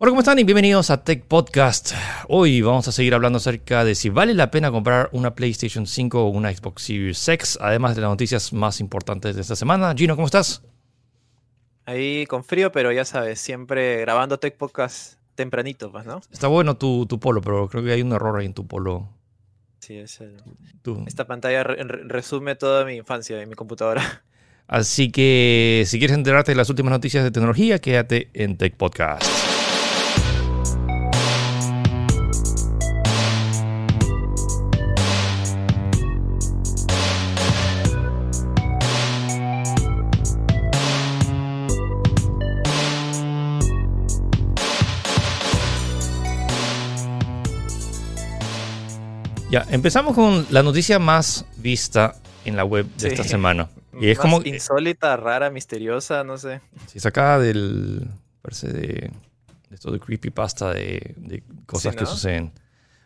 Hola, ¿cómo están? Y bienvenidos a Tech Podcast. Hoy vamos a seguir hablando acerca de si vale la pena comprar una PlayStation 5 o una Xbox Series X, además de las noticias más importantes de esta semana. Gino, ¿cómo estás? Ahí con frío, pero ya sabes, siempre grabando Tech Podcast tempranito, pues, ¿no? Está bueno tu, tu polo, pero creo que hay un error ahí en tu polo. Sí, es el- esta pantalla re- re- resume toda mi infancia en mi computadora. Así que si quieres enterarte de las últimas noticias de tecnología, quédate en Tech Podcast. Ya, empezamos con la noticia más vista en la web de Sí. esta semana. Y es Más como insólita, rara, misteriosa, no sé. si sacada del. Parece de. de esto de creepypasta de, de cosas Sí, que ¿no? suceden.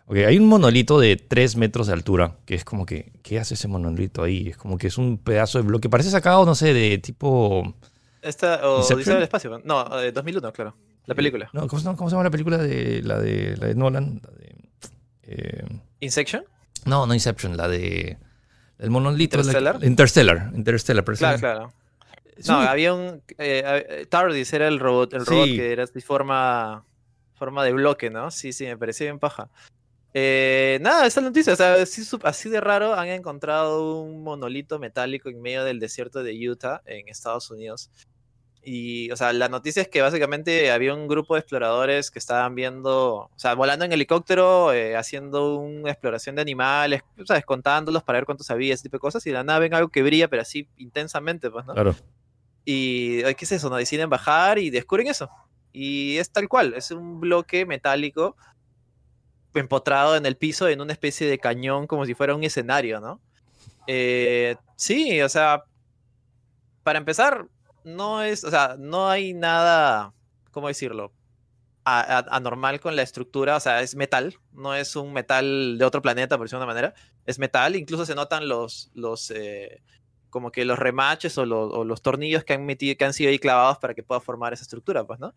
Ok, hay un monolito de 3 metros de altura, que es como que. ¿Qué hace ese monolito ahí? Es como que es un pedazo de bloque. Parece sacado, no sé, de tipo. Esta, o. Odisea del Espacio. No, eh, 2001, claro. La película. No, ¿cómo, se llama- cómo se llama la película de la de, la de Nolan? La de, eh, ¿Insection? no, no Inception, la de. El monolito. la- ¿Interstellar? Interstellar. Interstellar, pero Claro, sí. claro. No, había un... eh, eh, TARDIS era el robot, el robot que era así forma, forma de bloque, ¿no? Sí, sí, me parecía bien paja. Eh, nada, esa noticia, o sea, así, así de raro han encontrado un monolito metálico en medio del desierto de Utah, en Estados Unidos. Y, o sea, la noticia es que básicamente había un grupo de exploradores que estaban viendo, o sea, volando en helicóptero, eh, haciendo una exploración de animales, ¿sabes? Contándolos para ver cuántos había, ese tipo de cosas, y de la nada ven algo que brilla, pero así intensamente, pues, ¿no? Claro. Y, ¿qué es eso? No deciden bajar y descubren eso. Y es tal cual, es un bloque metálico empotrado en el piso en una especie de cañón como si fuera un escenario, ¿no? Eh, sí, o sea, para empezar, no es, o sea, no hay nada, ¿cómo decirlo? A- a- anormal con la estructura, o sea, es metal, no es un metal de otro planeta, por decirlo de una manera, es metal, incluso se notan los, los, eh, como que los remaches o, los- o los tornillos que han metido, que han sido ahí clavados para que pueda formar esa estructura, pues, ¿no?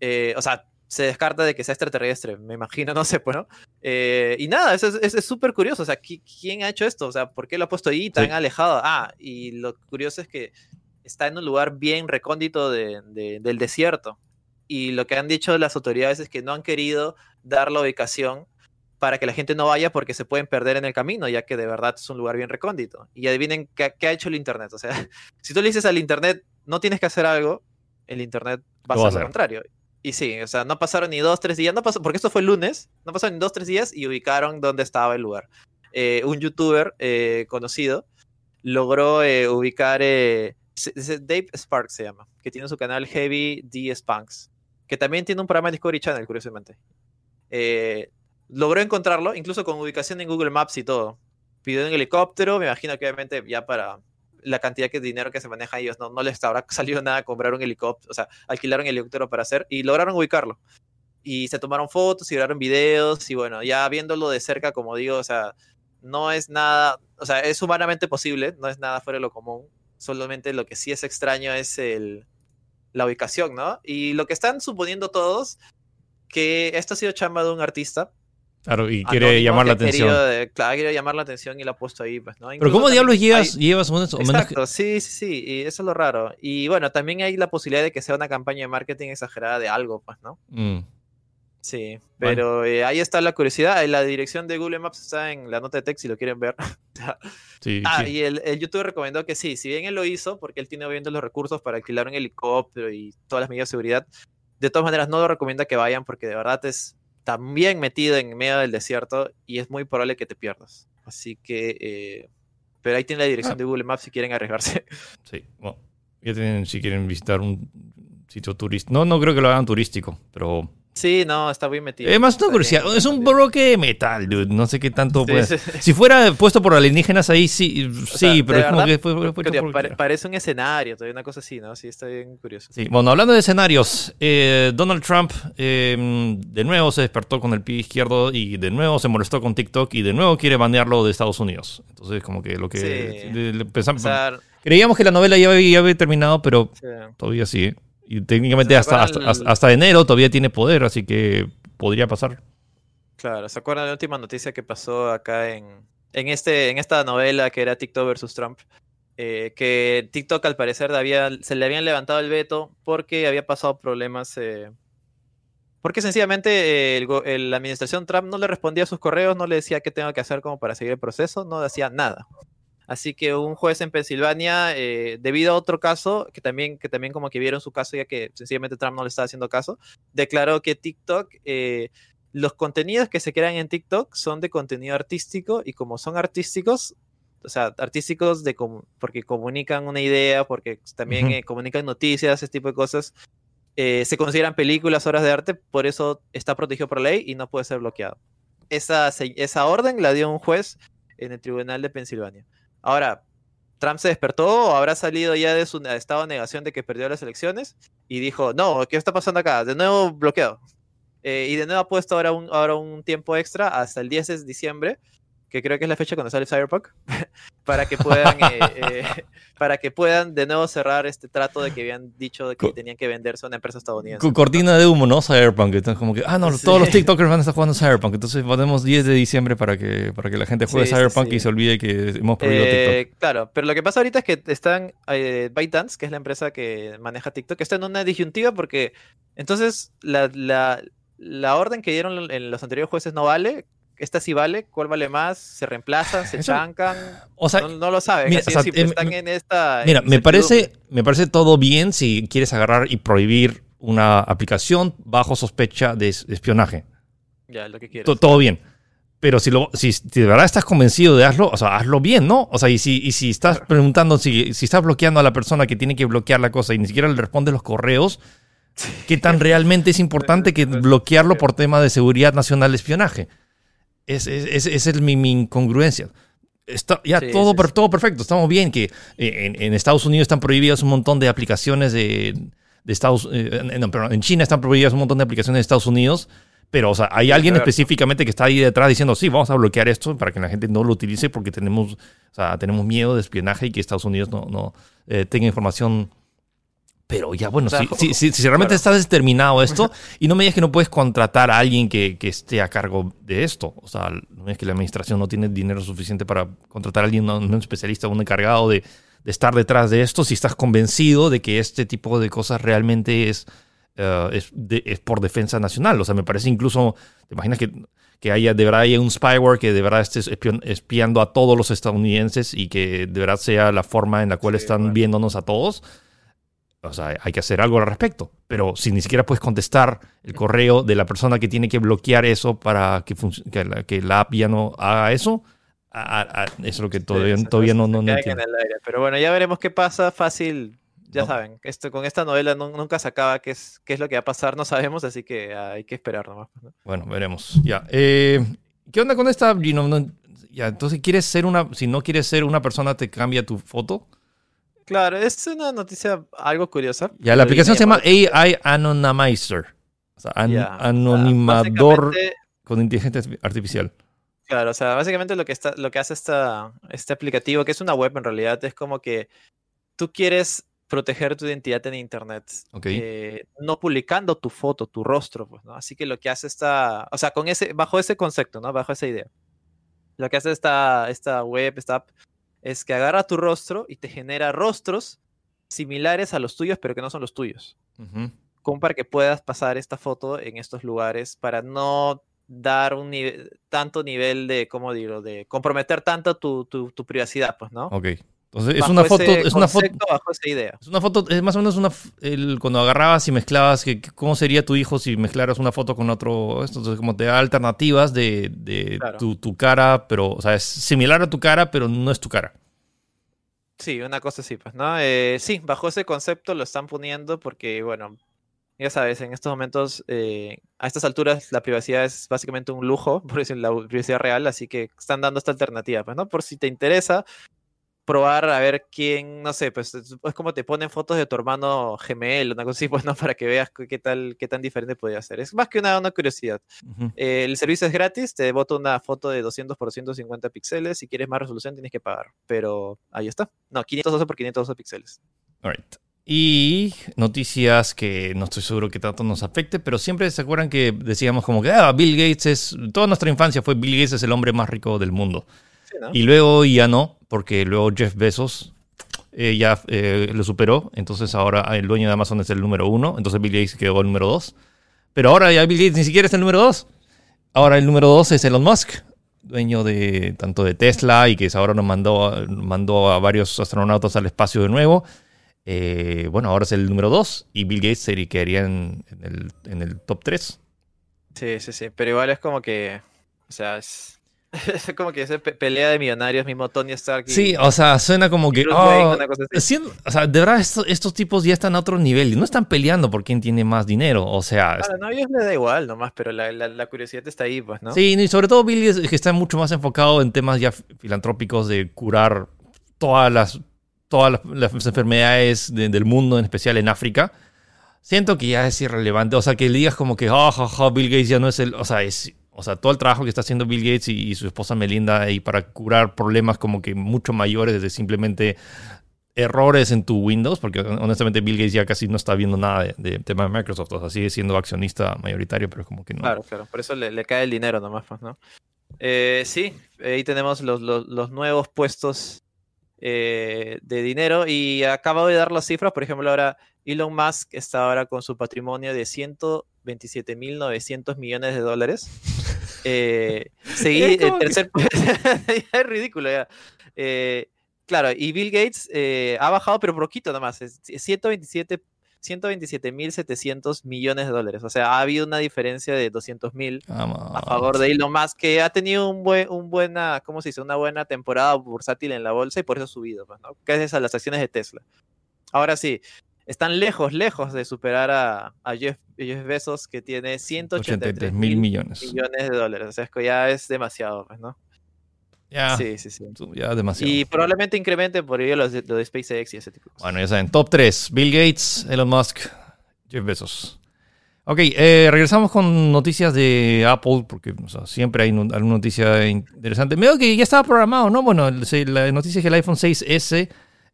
Eh, o sea, se descarta de que sea extraterrestre, me imagino, no sé, pues, ¿no? Eh, y nada, eso es- súper curioso, o sea, ¿qui- ¿quién ha hecho esto? O sea, ¿por qué lo ha puesto ahí tan Sí. alejado? Ah, y lo curioso es que está en un lugar bien recóndito de- de- del desierto. Y lo que han dicho las autoridades es que no han querido dar la ubicación para que la gente no vaya porque se pueden perder en el camino, ya que de verdad es un lugar bien recóndito. Y adivinen qué, qué ha hecho el Internet. O sea, si tú le dices al Internet, no tienes que hacer algo, el Internet va a hacer lo contrario. Y sí, o sea, no pasaron ni dos, tres días, no pasó, porque esto fue el lunes, no pasaron ni dos, tres días y ubicaron dónde estaba el lugar. Eh, un youtuber eh, conocido logró eh, ubicar, Dave Sparks se llama, que tiene su canal Heavy D Spanks, que también tiene un programa en Discovery Channel, curiosamente. Eh, logró encontrarlo, incluso con ubicación en Google Maps y todo. Pidió un helicóptero, me imagino que obviamente ya para la cantidad de dinero que se maneja ellos, no, no les habrá salido nada comprar un helicóptero, o sea, alquilar un helicóptero para hacer, y lograron ubicarlo. Y se tomaron fotos y grabaron videos, y bueno, ya viéndolo de cerca, como digo, o sea, no es nada, o sea, es humanamente posible, no es nada fuera de lo común, solamente lo que sí es extraño es el, la ubicación, ¿no? Y lo que están suponiendo todos, que esto ha sido chamba de un artista. Claro, y quiere anónimo llamar la atención. eh, claro, quiere llamar la atención y lo ha puesto ahí, pues, ¿no? Pero Incluso ¿cómo también diablos hay- llevas, llevas menos, que- Exacto, sí, sí, sí, y eso es lo raro. Y bueno, también hay la posibilidad de que sea una campaña de marketing exagerada de algo, pues, ¿no? Mm, Sí, pero eh, ahí está la curiosidad. La dirección de Google Maps está en la nota de texto si lo quieren ver. sí, ah, sí. y el, el youtuber recomendó que sí, si bien él lo hizo, porque él tiene obviamente los recursos para alquilar un helicóptero y todas las medidas de seguridad, de todas maneras no lo recomienda que vayan porque de verdad es también metido en medio del desierto y es muy probable que te pierdas. Así que, eh, pero ahí tiene la dirección Ah. de Google Maps si quieren arriesgarse. Sí, bueno, ya tienen, si quieren visitar un sitio turístico. No, no creo que lo hagan turístico, pero... Sí, no, está bien metido. Es más una curiosidad. Es un bloque de metal, dude. No sé qué tanto Sí, puede sí. Si fuera puesto por alienígenas ahí, sí, sí, sea, pero es como que fue, fue- tío, por- parece un escenario, todavía una cosa así, ¿no? Sí, está bien curioso. Sí, bueno, hablando de escenarios, eh, Donald Trump eh, de nuevo se despertó con el pie izquierdo y de nuevo se molestó con TikTok y de nuevo quiere banearlo de Estados Unidos. Entonces, como que lo que Sí. le- le O pensamos- creíamos que la novela ya había, ya había terminado, pero todavía sigue. Y técnicamente hasta, hasta, enero todavía tiene poder, así que podría pasar. Claro, ¿se acuerdan de la última noticia que pasó acá en, en, este, en esta novela que era TikTok versus Trump? Eh, que TikTok al parecer se le habían levantado el veto porque había pasado problemas. Eh, porque sencillamente eh, la administración Trump no le respondía a sus correos, no le decía qué tengo que hacer como para seguir el proceso, no hacía nada. Así que un juez en Pensilvania, eh, debido a otro caso, que también, que también como que vieron su caso, ya que sencillamente Trump no le estaba haciendo caso, declaró que TikTok, eh, los contenidos que se crean en TikTok son de contenido artístico y como son artísticos, o sea, artísticos de porque comunican una idea, porque también eh, comunican noticias, ese tipo de cosas, se consideran películas, obras de arte, por eso está protegido por ley y no puede ser bloqueado. Esa, esa orden la dio un juez en el Tribunal de Pensilvania. Ahora, Trump se despertó o habrá salido ya de su estado de negación de que perdió las elecciones y dijo, no, ¿qué está pasando acá? De nuevo bloqueado. Eh, y de nuevo ha puesto ahora un, ahora un tiempo extra hasta el 10 de diciembre que creo que es la fecha cuando sale Cyberpunk, para que puedan eh, eh, para que puedan de nuevo cerrar este trato de que habían dicho de que tenían que venderse a una empresa estadounidense. Cortina de humo, ¿no? Cyberpunk. Entonces, como que, ah, no, todos los TikTokers van a estar jugando Cyberpunk. Entonces ponemos 10 de diciembre para que, para que la gente juegue Cyberpunk y se olvide que hemos prohibido eh, TikTok. Claro, pero lo que pasa ahorita es que están ByteDance, que es la empresa que maneja TikTok, está en una disyuntiva porque entonces la, la, la orden que dieron en los anteriores jueces no vale esta sí vale, cuál vale más, se reemplazan, se chancan, o sea, no, lo saben, mira, están en esta... Mira, me parece, me parece todo bien si quieres agarrar y prohibir una aplicación bajo sospecha de espionaje. Ya, lo que quieres. Todo bien. Pero si, lo, si, de verdad estás convencido de hazlo, o sea, hazlo bien, ¿no? O sea, y si, y si estás preguntando, si, si estás bloqueando a la persona que tiene que bloquear la cosa y ni siquiera le responde los correos, ¿qué tan realmente es importante que bloquearlo por tema de seguridad nacional de espionaje? Es, es, es, es mi, incongruencia. Está, ya todo, todo perfecto, estamos bien que eh, en, Estados Unidos están prohibidas un montón de aplicaciones de, de Estados eh, en China están prohibidas un montón de aplicaciones de Estados Unidos, pero o sea, hay alguien específicamente que está ahí detrás diciendo, sí, vamos a bloquear esto para que la gente no lo utilice porque tenemos, o sea, tenemos miedo de espionaje y que Estados Unidos no, no eh, tenga información pero ya, bueno, si, si, si, realmente está determinado esto, y no me digas que no puedes contratar a alguien que, que, esté a cargo de esto. O sea, no es que la administración no tiene dinero suficiente para contratar a alguien, un, especialista, un encargado de, de, estar detrás de esto, si estás convencido de que este tipo de cosas realmente es, uh, es, es, por defensa nacional. O sea, me parece incluso, ¿te imaginas que, que haya, de verdad haya un spyware que de verdad esté espiando a todos los estadounidenses y que de verdad sea la forma en la cual están viéndonos a todos? O sea, hay que hacer algo al respecto. Pero si ni siquiera puedes contestar el correo de la persona que tiene que bloquear eso para que, que, la, que la app ya no haga eso, eso es lo que todavía, todavía no, no, entiendo. Pero bueno, ya veremos qué pasa. Fácil, ya saben, esto, con esta novela nunca se acaba qué es, qué es lo que va a pasar, no sabemos, así que hay que esperar nomás. Bueno, veremos. Ya. Eh, ¿Qué onda con esta? ya, entonces, ¿quieres ser una, si no quieres ser una persona, te cambia tu foto? Claro, es una noticia algo curiosa. Ya, la aplicación se llama AI Anonymizer. O sea, anonimador con inteligencia artificial. Claro, o sea, básicamente lo que, está, lo que hace esta, este aplicativo, que es una web en realidad, es como que tú quieres proteger tu identidad en Internet, eh, no publicando tu foto, tu rostro, pues, ¿no? Así que lo que hace esta, o sea, con ese, bajo ese concepto, ¿no? Bajo esa idea. Lo que hace esta, esta web, esta app, es que agarra tu rostro y te genera rostros similares a los tuyos, pero que no son los tuyos. Como para que puedas pasar esta foto en estos lugares para no dar un tanto nivel de, ¿cómo digo?, de comprometer tanto tu, tu, privacidad, pues, ¿no? Ok. Entonces, es una foto, es una foto, bajo esa idea. Es una foto, es más o menos una, el, cuando agarrabas y mezclabas, que, ¿cómo sería tu hijo si mezclaras una foto con otro? Entonces, como te da alternativas de, de tu, tu, cara, pero, o sea, es similar a tu cara, pero no es tu cara. Sí, una cosa así, pues, ¿no? Eh, sí, bajo ese concepto lo están poniendo porque, bueno, ya sabes, en estos momentos, eh, a estas alturas, la privacidad es básicamente un lujo, por decir la privacidad real, así que están dando esta alternativa, pues, ¿no? Por si te interesa, probar a ver quién, no sé, pues es como te ponen fotos de tu hermano gemelo, una cosa así, pues no, para que veas qué tal, qué tan diferente podría ser. Es más que una, una curiosidad. Eh, el servicio es gratis, te boto una foto de 200 por 150 píxeles, si quieres más resolución tienes que pagar, pero ahí está. No, 512 por 512 píxeles. Alright. Y noticias que no estoy seguro que tanto nos afecte, pero siempre se acuerdan que decíamos como que ah, Bill Gates es, toda nuestra infancia fue Bill Gates es el hombre más rico del mundo. Sí, ¿no? Y luego ya no, porque luego Jeff Bezos eh, ya eh, lo superó, entonces ahora el dueño de Amazon es el número uno, entonces Bill Gates quedó el número dos. Pero ahora ya Bill Gates ni siquiera es el número dos. Ahora el número dos es Elon Musk, dueño de tanto de Tesla y que ahora nos mandó, mandó a varios astronautas al espacio de nuevo. Eh, bueno, ahora es el número 2 y Bill Gates se quedaría en, el, top 3. Sí, sí, sí. Pero igual es como que. O sea. Es como que esa pe- pelea de millonarios, mismo Tony Stark. y- Sí, o sea, suena como que... Wayne, oh, siendo- o sea, de verdad estos, estos tipos ya están a otro nivel y no están peleando por quién tiene más dinero. O sea, Claro, no, a ellos les da igual nomás, pero la, la, la curiosidad está ahí, pues, ¿no? Sí, y sobre todo Billy es- que está mucho más enfocado en temas ya filantrópicos de curar todas las, todas las, las enfermedades de- del mundo, en especial en África. Siento que ya es irrelevante. O sea, que digas como que, ah, ja, ja, Bill Gates ya no es el. O sea, es. O sea, todo el trabajo que está haciendo Bill Gates y, su esposa Melinda ahí para curar problemas como que mucho mayores de simplemente errores en tu Windows, porque honestamente Bill Gates ya casi no está viendo nada de, de tema de Microsoft, o sea, sigue siendo accionista mayoritario, pero como que no. Claro, claro. Por eso le, cae el dinero nomás, pues, ¿no? Eh, sí, ahí tenemos los nuevos puestos eh, de dinero y acabo de dar las cifras. Por ejemplo, ahora Elon Musk está ahora con su patrimonio de 127.900 millones de dólares. Eh, seguí, el tercer... es ridículo ya. Eh, claro, y Bill Gates eh, ha bajado, pero poquito nomás. Es 127 127.700 millones de dólares. O sea, ha habido una diferencia de 200.000 Vamos. a favor de Elon Musk, que ha tenido un buen, un buena, ¿cómo se dice? Una buena temporada bursátil en la bolsa y por eso ha subido, pues, ¿no? Gracias a las acciones de Tesla. Ahora sí, están lejos, lejos de superar a, a Jeff, Jeff Bezos, que tiene 183 83 mil mil millones. millones de dólares. O sea, es que ya es demasiado, pues, ¿no? Ya, Sí, sí, sí. ya demasiado. Y probablemente incremente por ello los de, lo de SpaceX y ese tipo de cosas. Bueno, ya saben, top 3. Bill Gates, Elon Musk, Jeff Bezos. Ok, eh, regresamos con noticias de Apple, porque o sea, siempre hay alguna noticia interesante. Veo que ya estaba programado, ¿no? Bueno, la noticia es que el iPhone 6S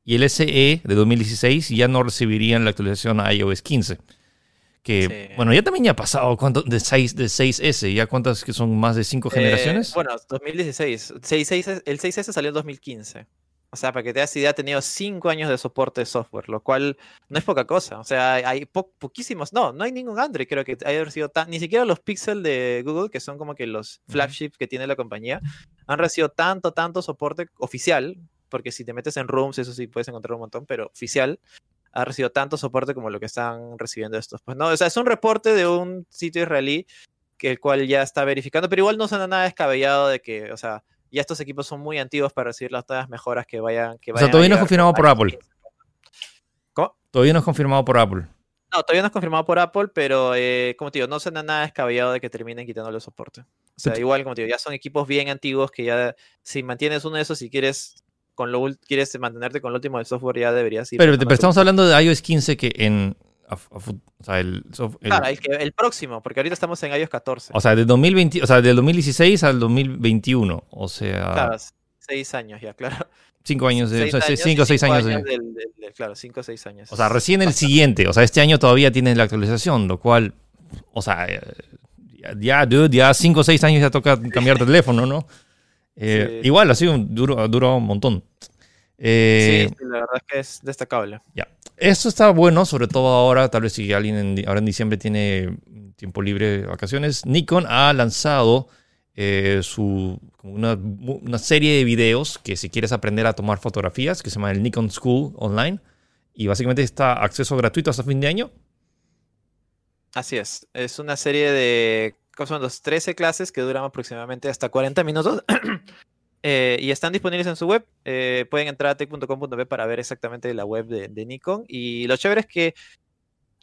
y el SE de 2016 ya no recibirían la actualización a iOS 15. Que, Sí. bueno, ya también ya ha pasado ¿cuánto? de, 6, de 6S, ¿ya cuántas que son más de 5 Eh, generaciones? bueno, 2016. 66 el 6S salió en 2015. O sea, para que te das idea, ha tenido 5 años de soporte de software, lo cual no es poca cosa. O sea, hay- hay po- poquísimos. No, no hay ningún Android, creo que haya recibido tan. Ni siquiera los Pixel de Google, que son como que los flagships que tiene la compañía, han recibido tanto, tanto soporte oficial. Porque si te metes en rooms, eso sí puedes encontrar un montón, pero oficial ha recibido tanto soporte como lo que están recibiendo estos. Pues no, o sea, es un reporte de un sitio israelí que el cual ya está verificando, pero igual no suena nada descabellado de que, o sea, ya estos equipos son muy antiguos para recibir las nuevas mejoras que vayan. Que O sea, vayan todavía no es confirmado con por Apple. 15. ¿Cómo? Todavía no es confirmado por Apple. No, todavía no es confirmado por Apple, pero eh, como te digo, no suena nada descabellado de que terminen quitándole soporte. O sea, igual, como te digo, ya son equipos bien antiguos que ya, si mantienes uno de esos, si quieres con lo quieres mantenerte con lo último del software, ya deberías ir. Pero, pero estamos hablando de iOS 15 que en... a- a o sea, el, el- Claro, el, el próximo, porque ahorita estamos en iOS 14. O sea, del 2020, o sea, del 2016 al 2021. O sea, Claro, seis años ya, claro. cinco años, de, Seis o sea, años cinco o seis años. de- del- del- del- claro, cinco o seis años. o sea, recién el siguiente. O sea, este año todavía tienen la actualización, lo cual, o sea, ya, ya, dude, ya cinco o seis años ya toca cambiar de teléfono, ¿no? Eh, Sí. Igual, ha sido un duro, duro un montón. Eh, sí, sí, la verdad es que es destacable. Esto está bueno, sobre todo ahora, tal vez si alguien en, ahora en diciembre tiene tiempo libre, vacaciones. Nikon ha lanzado eh, su, una, una serie de videos que si quieres aprender a tomar fotografías, que se llama el Nikon School Online. Y básicamente está acceso gratuito hasta fin de año. Así es. Es una serie de, ¿cómo son los 13 clases que duran aproximadamente hasta 40 minutos. Eh, y están disponibles en su web. Eh, pueden entrar a tech.com.p para ver exactamente la web de, de Nikon. Y lo chévere es que,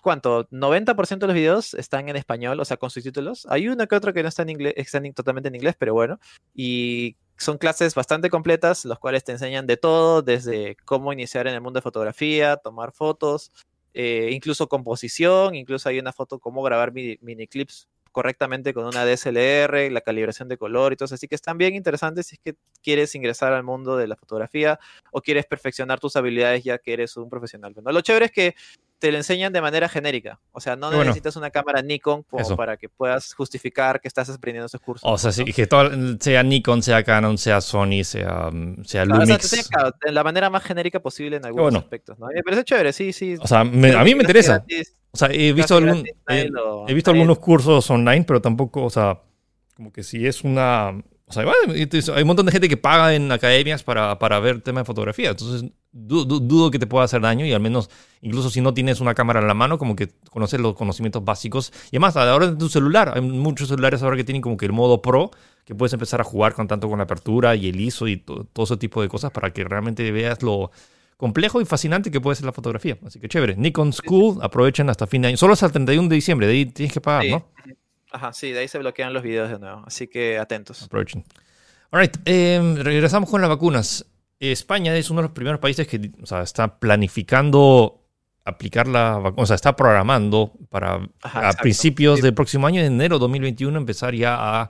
¿cuánto? 90% de los videos están en español, o sea, con subtítulos. Hay uno que otro que no está en inglés, están en- totalmente en inglés, pero bueno. Y son clases bastante completas, los cuales te enseñan de todo, desde cómo iniciar en el mundo de fotografía, tomar fotos, eh, incluso composición, incluso hay una foto cómo grabar mini, mini clips correctamente con una DSLR, la calibración de color y todo eso. Así que están bien interesantes si es que quieres ingresar al mundo de la fotografía o quieres perfeccionar tus habilidades ya que eres un profesional. Bueno, lo chévere es que te lo enseñan de manera genérica. O sea, no Bueno. necesitas una cámara Nikon como Eso. para que puedas justificar que estás aprendiendo esos cursos. O sea, ¿no? sí, que todo, sea Nikon, sea Canon, sea Sony, sea, sea Claro, o sea, Lumix. te tiene- claro, de la manera más genérica posible en algunos bueno. aspectos, ¿no? Y Me parece chévere, sí, sí. O sea, me- a mí me interesa. O sea, he visto, algún, eh, lo- he visto algunos cursos online, pero tampoco, o sea, como que si es una... O sea, hay un montón de gente que paga en academias para, para ver tema de fotografía. Entonces, du- du- dudo que te pueda hacer daño y al menos, incluso si no tienes una cámara en la mano, como que conoces los conocimientos básicos. Y además, ahora en tu celular, hay muchos celulares ahora que tienen como que el modo pro, que puedes empezar a jugar con tanto con la apertura y el ISO y to- todo ese tipo de cosas para que realmente veas lo complejo y fascinante que puede ser la fotografía. Así que chévere. Nikon School, aprovechen hasta fin de año. Solo hasta el 31 de diciembre, de ahí tienes que pagar, Sí. ¿no? Ajá, sí, de ahí se bloquean los videos de nuevo. Así que atentos. Aprovechen. Alright, eh, regresamos con las vacunas. España es uno de los primeros países que o sea, está planificando aplicar la vacuna, o sea, está programando para Ajá, a principios Sí. del próximo año, en enero 2021, empezar ya a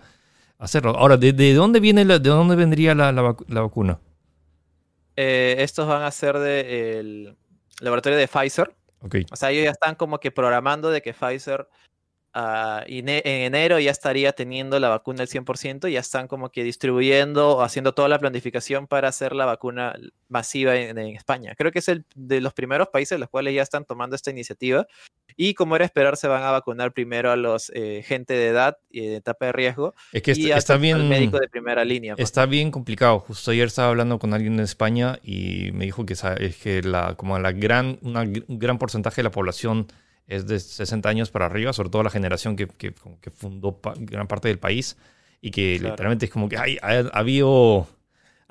hacerlo. Ahora, ¿de, de dónde viene la- de dónde vendría la, la vacu- la vacuna? Eh, estos van a ser del laboratorio de Pfizer. Ok, O sea, ellos ya están como que programando de que Pfizer ah, en enero ya estaría teniendo la vacuna al 100%, ya están como que distribuyendo o haciendo toda la planificación para hacer la vacuna masiva en, en España. Creo que es el de los primeros países los cuales ya están tomando esta iniciativa y como era esperar se van a vacunar primero a los eh, gente de edad y de etapa de riesgo es que y está, está bien. médico de primera línea. pues, Está bien complicado. Justo ayer estaba hablando con alguien en España y me dijo que es que la, como la gran, una un gran porcentaje de la población es de 60 años para arriba, sobre todo la generación que, que, fundó pa- gran parte del país y que Claro. literalmente es como que hay, ha, ha habido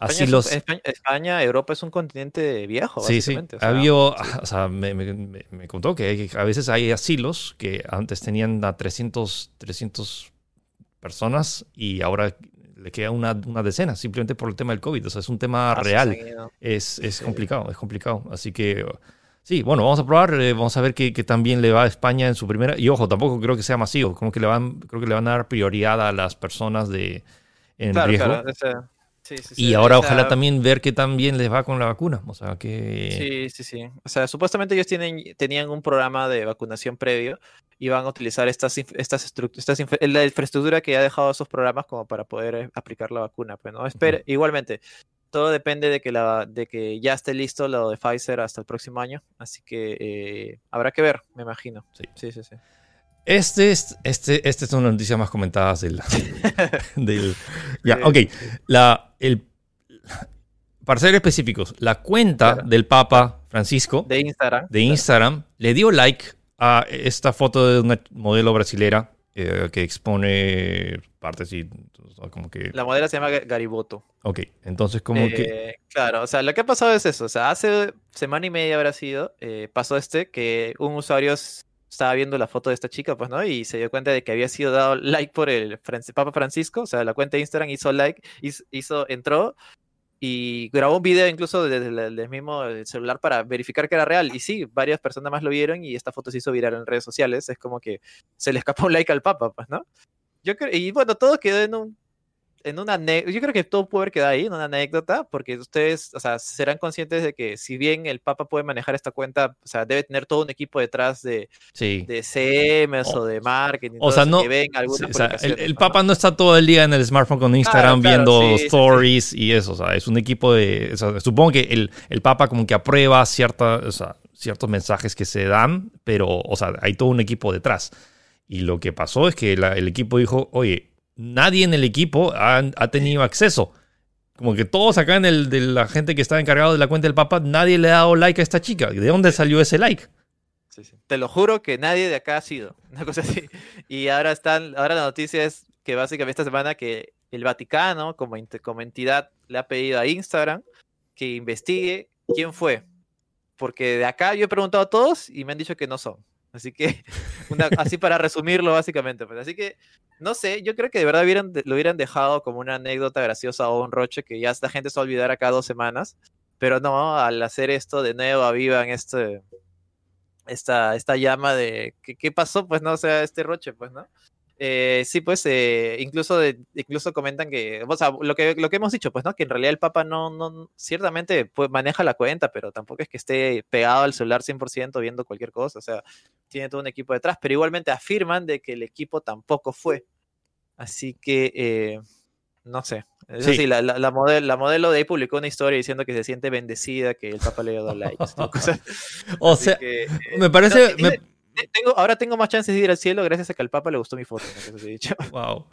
así es un- los... España, España, Europa es un continente viejo, Sí, sí. básicamente. o sea, habido, sí. o sea, me, me- me- contó que a veces hay asilos que antes tenían a 300, 300 personas y ahora le queda una, una decena simplemente por el tema del COVID. O sea, es un tema Ah, real. Es, es Sí. complicado, es complicado. Así que, sí, bueno, vamos a probar, eh, vamos a ver qué, bien le va a España en su primera. Y ojo, tampoco creo que sea masivo, como que le van, creo que le van a dar prioridad a las personas de en Claro, riesgo. claro. ese- sí, sí, sí, y ahora esa- ojalá también ver qué tan bien les va con la vacuna. O sea, que... Sí, sí, sí. O sea, supuestamente ellos tienen, tenían un programa de vacunación previo y van a utilizar estas, estas, estruct- estas la infraestructura que ha dejado esos programas como para poder eh, aplicar la vacuna. Pero no, espere, igualmente, todo depende de que, la, de que ya esté listo lo de Pfizer hasta el próximo año. Así que eh, habrá que ver, me imagino. Sí. sí, sí. sí. Este es, este, este es una noticia más comentadas del. del ya, ok. La, el, para ser específicos, la cuenta Claro. del Papa Francisco De Instagram. de Instagram le dio like a esta foto de una modelo brasilera eh, que expone partes y como que. La modelo se llama Ga- Gariboto. Ok, entonces como que. Eh, Claro, o sea, lo que ha pasado es eso. O sea, hace semana y media habrá sido, eh, pasó este, que un usuario estaba viendo la foto de esta chica, pues, ¿no? Y se dio cuenta de que había sido dado like por el Papa Francisco, o sea, la cuenta de Instagram hizo like, hizo, hizo- entró y grabó un video incluso desde el, mismo celular para verificar que era real. Y sí, varias personas más lo vieron y esta foto se hizo viral en redes sociales. Es como que se le escapó un like al Papa, pues, ¿no? Yo creo, y bueno, todo quedó en un en una yo creo que todo puede haber quedado ahí en una anécdota, porque ustedes, o sea, serán conscientes de que si bien el Papa puede manejar esta cuenta, o sea, debe tener todo un equipo detrás de, Sí. de CMs O- o, de marketing, o sea, no- que ven algunas Sí, o sea, el, publicaciones, el ¿no? Papa no está todo el día en el smartphone con Instagram claro, viendo sí, sí, sí. stories y eso. O sea, es un equipo de. o sea, supongo que el, el Papa como que aprueba cierta, o sea, ciertos mensajes que se dan, pero, o sea, hay todo un equipo detrás. Y lo que pasó es que la- el equipo dijo, oye, nadie en el equipo ha, ha tenido acceso. Como que todos acá en el de la gente que está encargado de la cuenta del Papa, nadie le ha dado like a esta chica. ¿De dónde salió ese like? Sí, sí. Te lo juro que nadie de acá ha sido. Una cosa así. Y ahora están, ahora la noticia es que básicamente esta semana que el Vaticano, como, como entidad, le ha pedido a Instagram que investigue quién fue. Porque de acá yo he preguntado a todos y me han dicho que no son. Así que, una- así para resumirlo básicamente. Pues. Así que, no sé, yo creo que de verdad hubieran, lo hubieran dejado como una anécdota graciosa o un roche que ya esta gente se va a olvidar acá dos semanas. Pero no, al hacer esto de nuevo, avivan este, esta, esta llama de ¿qué, pasó, pues no, sea, este roche, pues, ¿no? Eh, sí, pues eh, incluso, de- incluso comentan que, o sea, lo que, lo que hemos dicho, pues, ¿no? Que en realidad el Papa no, no ciertamente pues, maneja la cuenta, pero tampoco es que esté pegado al celular 100% viendo cualquier cosa, o sea, tiene todo un equipo detrás, pero igualmente afirman de que el equipo tampoco fue. Así que, eh, no sé. Eso Sí. sí, la, la, la model- la modelo de ahí publicó una historia diciendo que se siente bendecida, que el Papa le dio dos likes. O sea, que, eh, me parece... no, me- Tengo, ahora tengo más chances de ir al cielo gracias a que al Papa le gustó mi foto. ¿no? Sí he dicho. Wow.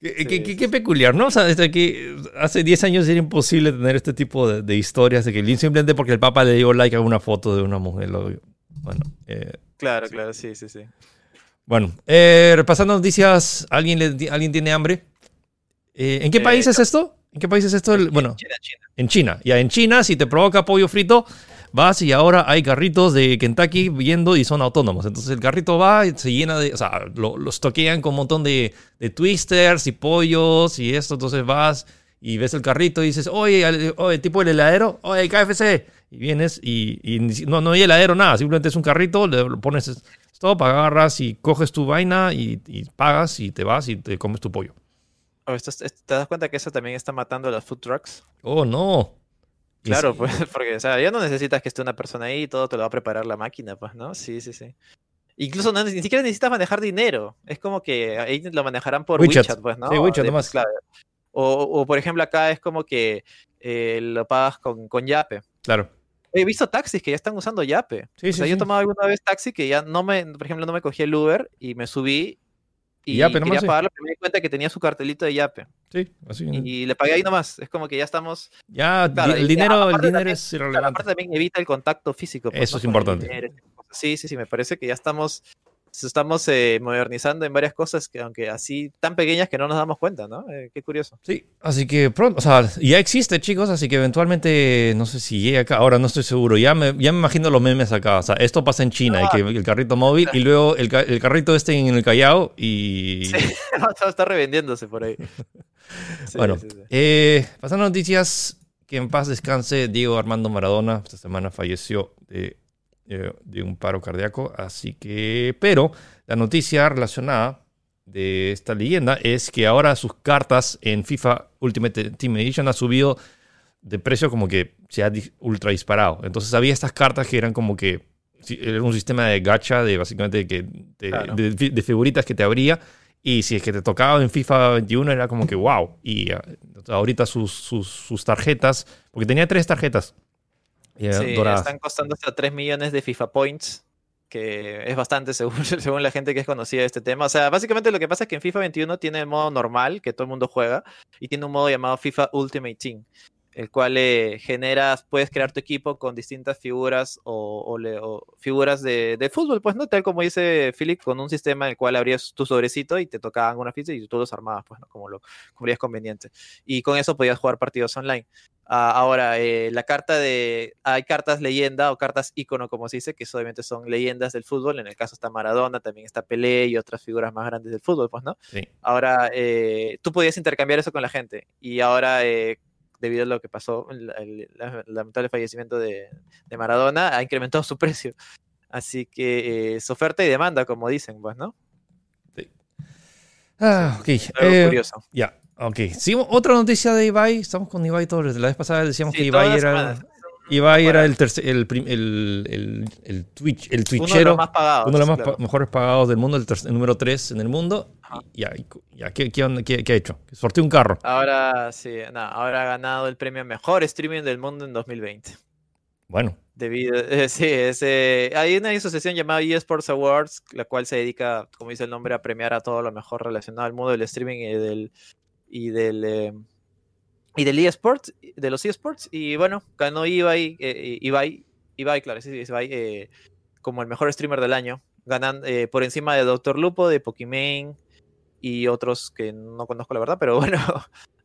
Qué, Sí, qué- qué- sí, qué peculiar, ¿no? O sea, desde que hace 10 años era imposible tener este tipo de, de historias de que simplemente porque el Papa le dio like a una foto de una mujer. lo- bueno, eh, Claro, claro, sí, sí, sí. bueno eh, repasando noticias, ¿alguien, le- ¿alguien tiene hambre? Eh, ¿En qué Eh, país es esto? ¿En qué país es esto? El- bueno, China, China. en China. Ya en China, si te provoca pollo frito, vas y ahora hay carritos de Kentucky yendo y son autónomos. Entonces el carrito va y se llena de, o sea, lo, los toquean con un montón de, de twisters y pollos y esto. Entonces vas y ves el carrito y dices, oye, oye, tipo el heladero, oye, KFC. Y vienes y, no, no hay heladero, nada. Simplemente es un carrito, le pones stop, agarras y coges tu vaina y, y pagas y te vas y te comes tu pollo. Oh, ¿Te das cuenta que eso también está matando a los food trucks? Oh, no. Claro, sí. pues, porque, o sea, ya no necesitas que esté una persona ahí y todo te lo va a preparar la máquina, pues, ¿no? Sí, sí, sí. Incluso no, ni siquiera necesitas manejar dinero. Es como que ahí lo manejarán por WeChat. WeChat, pues, ¿no? Sí, WeChat De- nomás. claro. O, o, por ejemplo, acá es como que eh, lo pagas con, con Yape. Claro. He visto taxis que ya están usando Yape. Sí, o sí, sea, yo tomado alguna vez taxi que ya no me, por ejemplo, no me cogí el Uber y me subí y, Y Yape nomás, quería sí. pagarlo, pero me di cuenta que tenía su cartelito de Yape. Sí, así. Y le pagué ahí nomás. Es como que ya estamos. Ya, Claro, y el dinero, el dinero también- es Claro, irrelevante. aparte también evita el contacto físico. pues, Eso ¿no? es importante. Sí, sí, sí, me parece que ya estamos, estamos eh, modernizando en varias cosas que aunque así tan pequeñas que no nos damos cuenta, ¿no? Eh, qué curioso. Sí, así que pronto, o sea, ya existe, chicos, así que eventualmente, no sé si llega acá, ahora no estoy seguro, ya me, ya me imagino los memes acá, o sea, esto pasa en China, y que el carrito móvil, y luego el, el carrito este en el Callao, y Sí. está, está revendiéndose por ahí. Sí, bueno, sí, sí. eh, pasando a noticias, que en paz descanse Diego Armando Maradona, esta semana falleció de, eh, de un paro cardíaco, así que, pero la noticia relacionada de esta leyenda es que ahora sus cartas en FIFA Ultimate Team Edition ha subido de precio como que se ha ultra disparado. Entonces había estas cartas que eran como que era un sistema de gacha de básicamente que Claro. de- de figuritas que te abría y si es que te tocaba en FIFA 21 era como que wow. Y ah, ahorita sus, sus, sus tarjetas, porque tenía tres tarjetas Sí, están costando hasta 3 millones de FIFA Points, que es bastante según, según la gente que es conocida de este tema. O sea, básicamente lo que pasa es que en FIFA 21 tiene el modo normal, que todo el mundo juega, y tiene un modo llamado FIFA Ultimate Team, el cual eh, generas, puedes crear tu equipo con distintas figuras o, o le- o figuras de, de fútbol, pues, ¿no? Tal como dice Philip, con un sistema en el cual abrías tu sobrecito y te tocaban una ficha y tú los armabas, pues, ¿no? Como lo como conveniente. Y con eso podías jugar partidos online. Ah, ahora, eh, la carta de. Hay cartas leyenda o cartas ícono, como se dice, que obviamente son leyendas del fútbol. En el caso está Maradona, también está Pelé y otras figuras más grandes del fútbol, pues, ¿no? Sí. Ahora, eh, tú podías intercambiar eso con la gente. Y ahora, eh, debido a lo que pasó, el, el- el lamentable fallecimiento de, de Maradona, ha incrementado su precio. Así que eh, es oferta y demanda, como dicen, pues, ¿no? Ah, ok. Algo Eh, curioso. Ya, ok. Sí, otra noticia de Ibai. Estamos con Ibai todos. La vez pasada decíamos Sí, que Ibai era. Ibai era el, tercer, el, el, el, el Twitch, el Uno de Twitchero. los más pagados. Uno de los más claro. pa- mejores pagados del mundo, el, número 3 en el mundo. Y ya, ¿qué, qué, qué- qué ha hecho? Sorteó un carro. Ahora sí, no, ahora ha ganado el premio Mejor Streaming del Mundo en 2020. Bueno, Debido, eh, sí, es, eh, hay una asociación llamada eSports Awards, la cual se dedica, como dice el nombre, a premiar a todo lo mejor relacionado al mundo del streaming y del y del eh, y del eSports, de los eSports. Y bueno, ganó Ibai, eh, Ibai, Ibai, claro, sí, Ibai, eh, como el mejor streamer del año, ganando eh, por encima de Doctor Lupo, de Pokimane y otros que no conozco la verdad, pero bueno,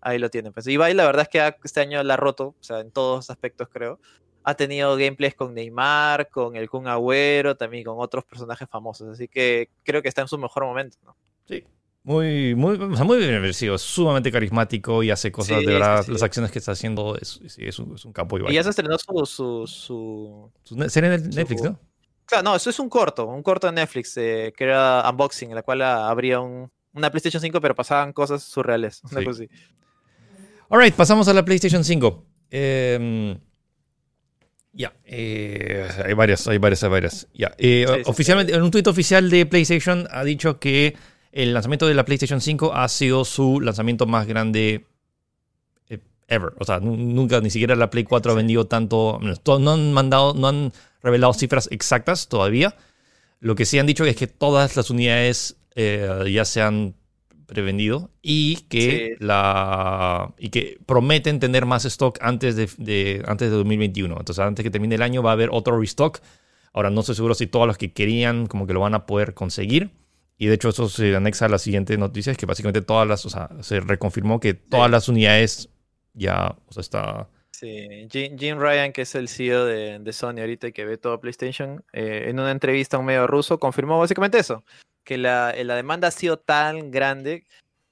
ahí lo tienen. Pues Ibai, la verdad es que ha- este año la ha roto, o sea, en todos aspectos creo. Ha tenido gameplays con Neymar, con el Kun Agüero, también con otros personajes famosos. Así que creo que está en su mejor momento. ¿no? sí. Muy, muy, o sea, muy bien. Es sumamente carismático y hace cosas Sí, de verdad. sí, sí. Las acciones que está haciendo es, es, un, es un capo Ibai. Y ya se estrenó su, su, su, Su serie en Netflix, ¿no? Claro, no, eso es un corto, un corto de Netflix, eh, que era unboxing, en la cual habría un, una PlayStation 5, pero pasaban cosas surreales. Una cosa así. Alright, pasamos a la PlayStation 5. Eh, ya, eh, hay varias, hay varias, hay varias. Eh, Sí, sí, oficialmente, en un tuit oficial de PlayStation ha dicho que el lanzamiento de la PlayStation 5 ha sido su lanzamiento más grande eh, ever. O sea, nu- nunca, ni siquiera la Play 4 ha vendido tanto. No han mandado, no han revelado cifras exactas todavía. Lo que sí han dicho es que todas las unidades eh, ya se han prevendido y que Sí. la y que prometen tener más stock antes de, de- antes de 2021. Entonces, antes que termine el año va a haber otro restock. Ahora no estoy seguro si todos los que querían como que lo van a poder conseguir. Y de hecho eso se anexa a la siguiente noticia, es que básicamente todas las, o sea, se reconfirmó que todas las unidades ya, o sea, está... Sí, Jim, Jim Ryan, que es el CEO de, de Sony ahorita y que ve todo PlayStation, eh, en una entrevista a un medio ruso confirmó básicamente eso, que la, eh, la demanda ha sido tan grande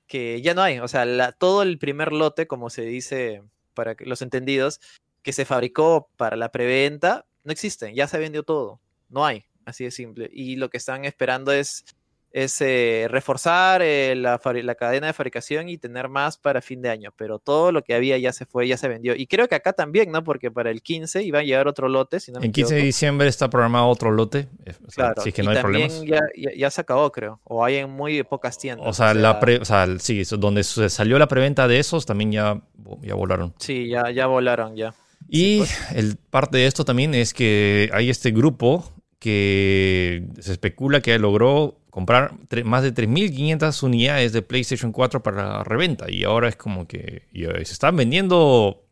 que ya no hay, o sea, la- todo el primer lote, como se dice para los entendidos, que se fabricó para la preventa, no existe, ya se vendió todo, no hay, así de simple. Y lo que están esperando es, es eh, reforzar eh, la, la cadena de fabricación y tener más para fin de año, pero todo lo que había ya se fue, ya se vendió. Y creo que acá también, ¿no? Porque para el 15 iba a llegar otro lote, si no En 15 de diciembre está programado otro lote, eh, o sea, Claro, si es que y no hay también problemas. Ya, ya, ya se acabó, creo. O hay en muy pocas tiendas. O sea, la pre- o sea, sí, donde se salió la preventa de esos también ya, ya volaron. Sí, ya, ya volaron ya. Y pues. el parte de esto también es que hay este grupo que se especula que logró comprar más de 3.500 unidades de PlayStation 4 para reventa. Y ahora es como que y, eh, se están vendiendo...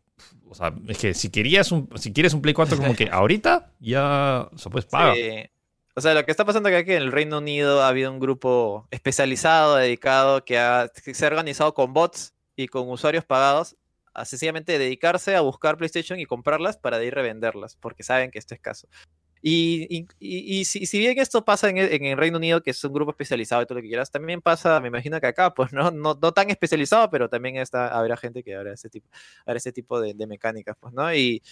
O sea, es que si querías un, si quieres un Play 4 como que ahorita ya, o sea, pues paga. Sí. O sea, lo que está pasando acá es que en el Reino Unido ha habido un grupo especializado, dedicado, que, ha- que se ha organizado con bots y con usuarios pagados a sencillamente dedicarse a buscar PlayStation y comprarlas para de ahí revenderlas, porque saben que esto es escaso. Y, y- y- y si, si bien esto pasa en el, en el Reino Unido, que es un grupo especializado y todo lo que quieras, también pasa, me imagino que acá, pues no, no, no tan especializado, pero también está, habrá gente que habrá ese tipo, habrá ese tipo de, de mecánicas, pues, ¿no? Y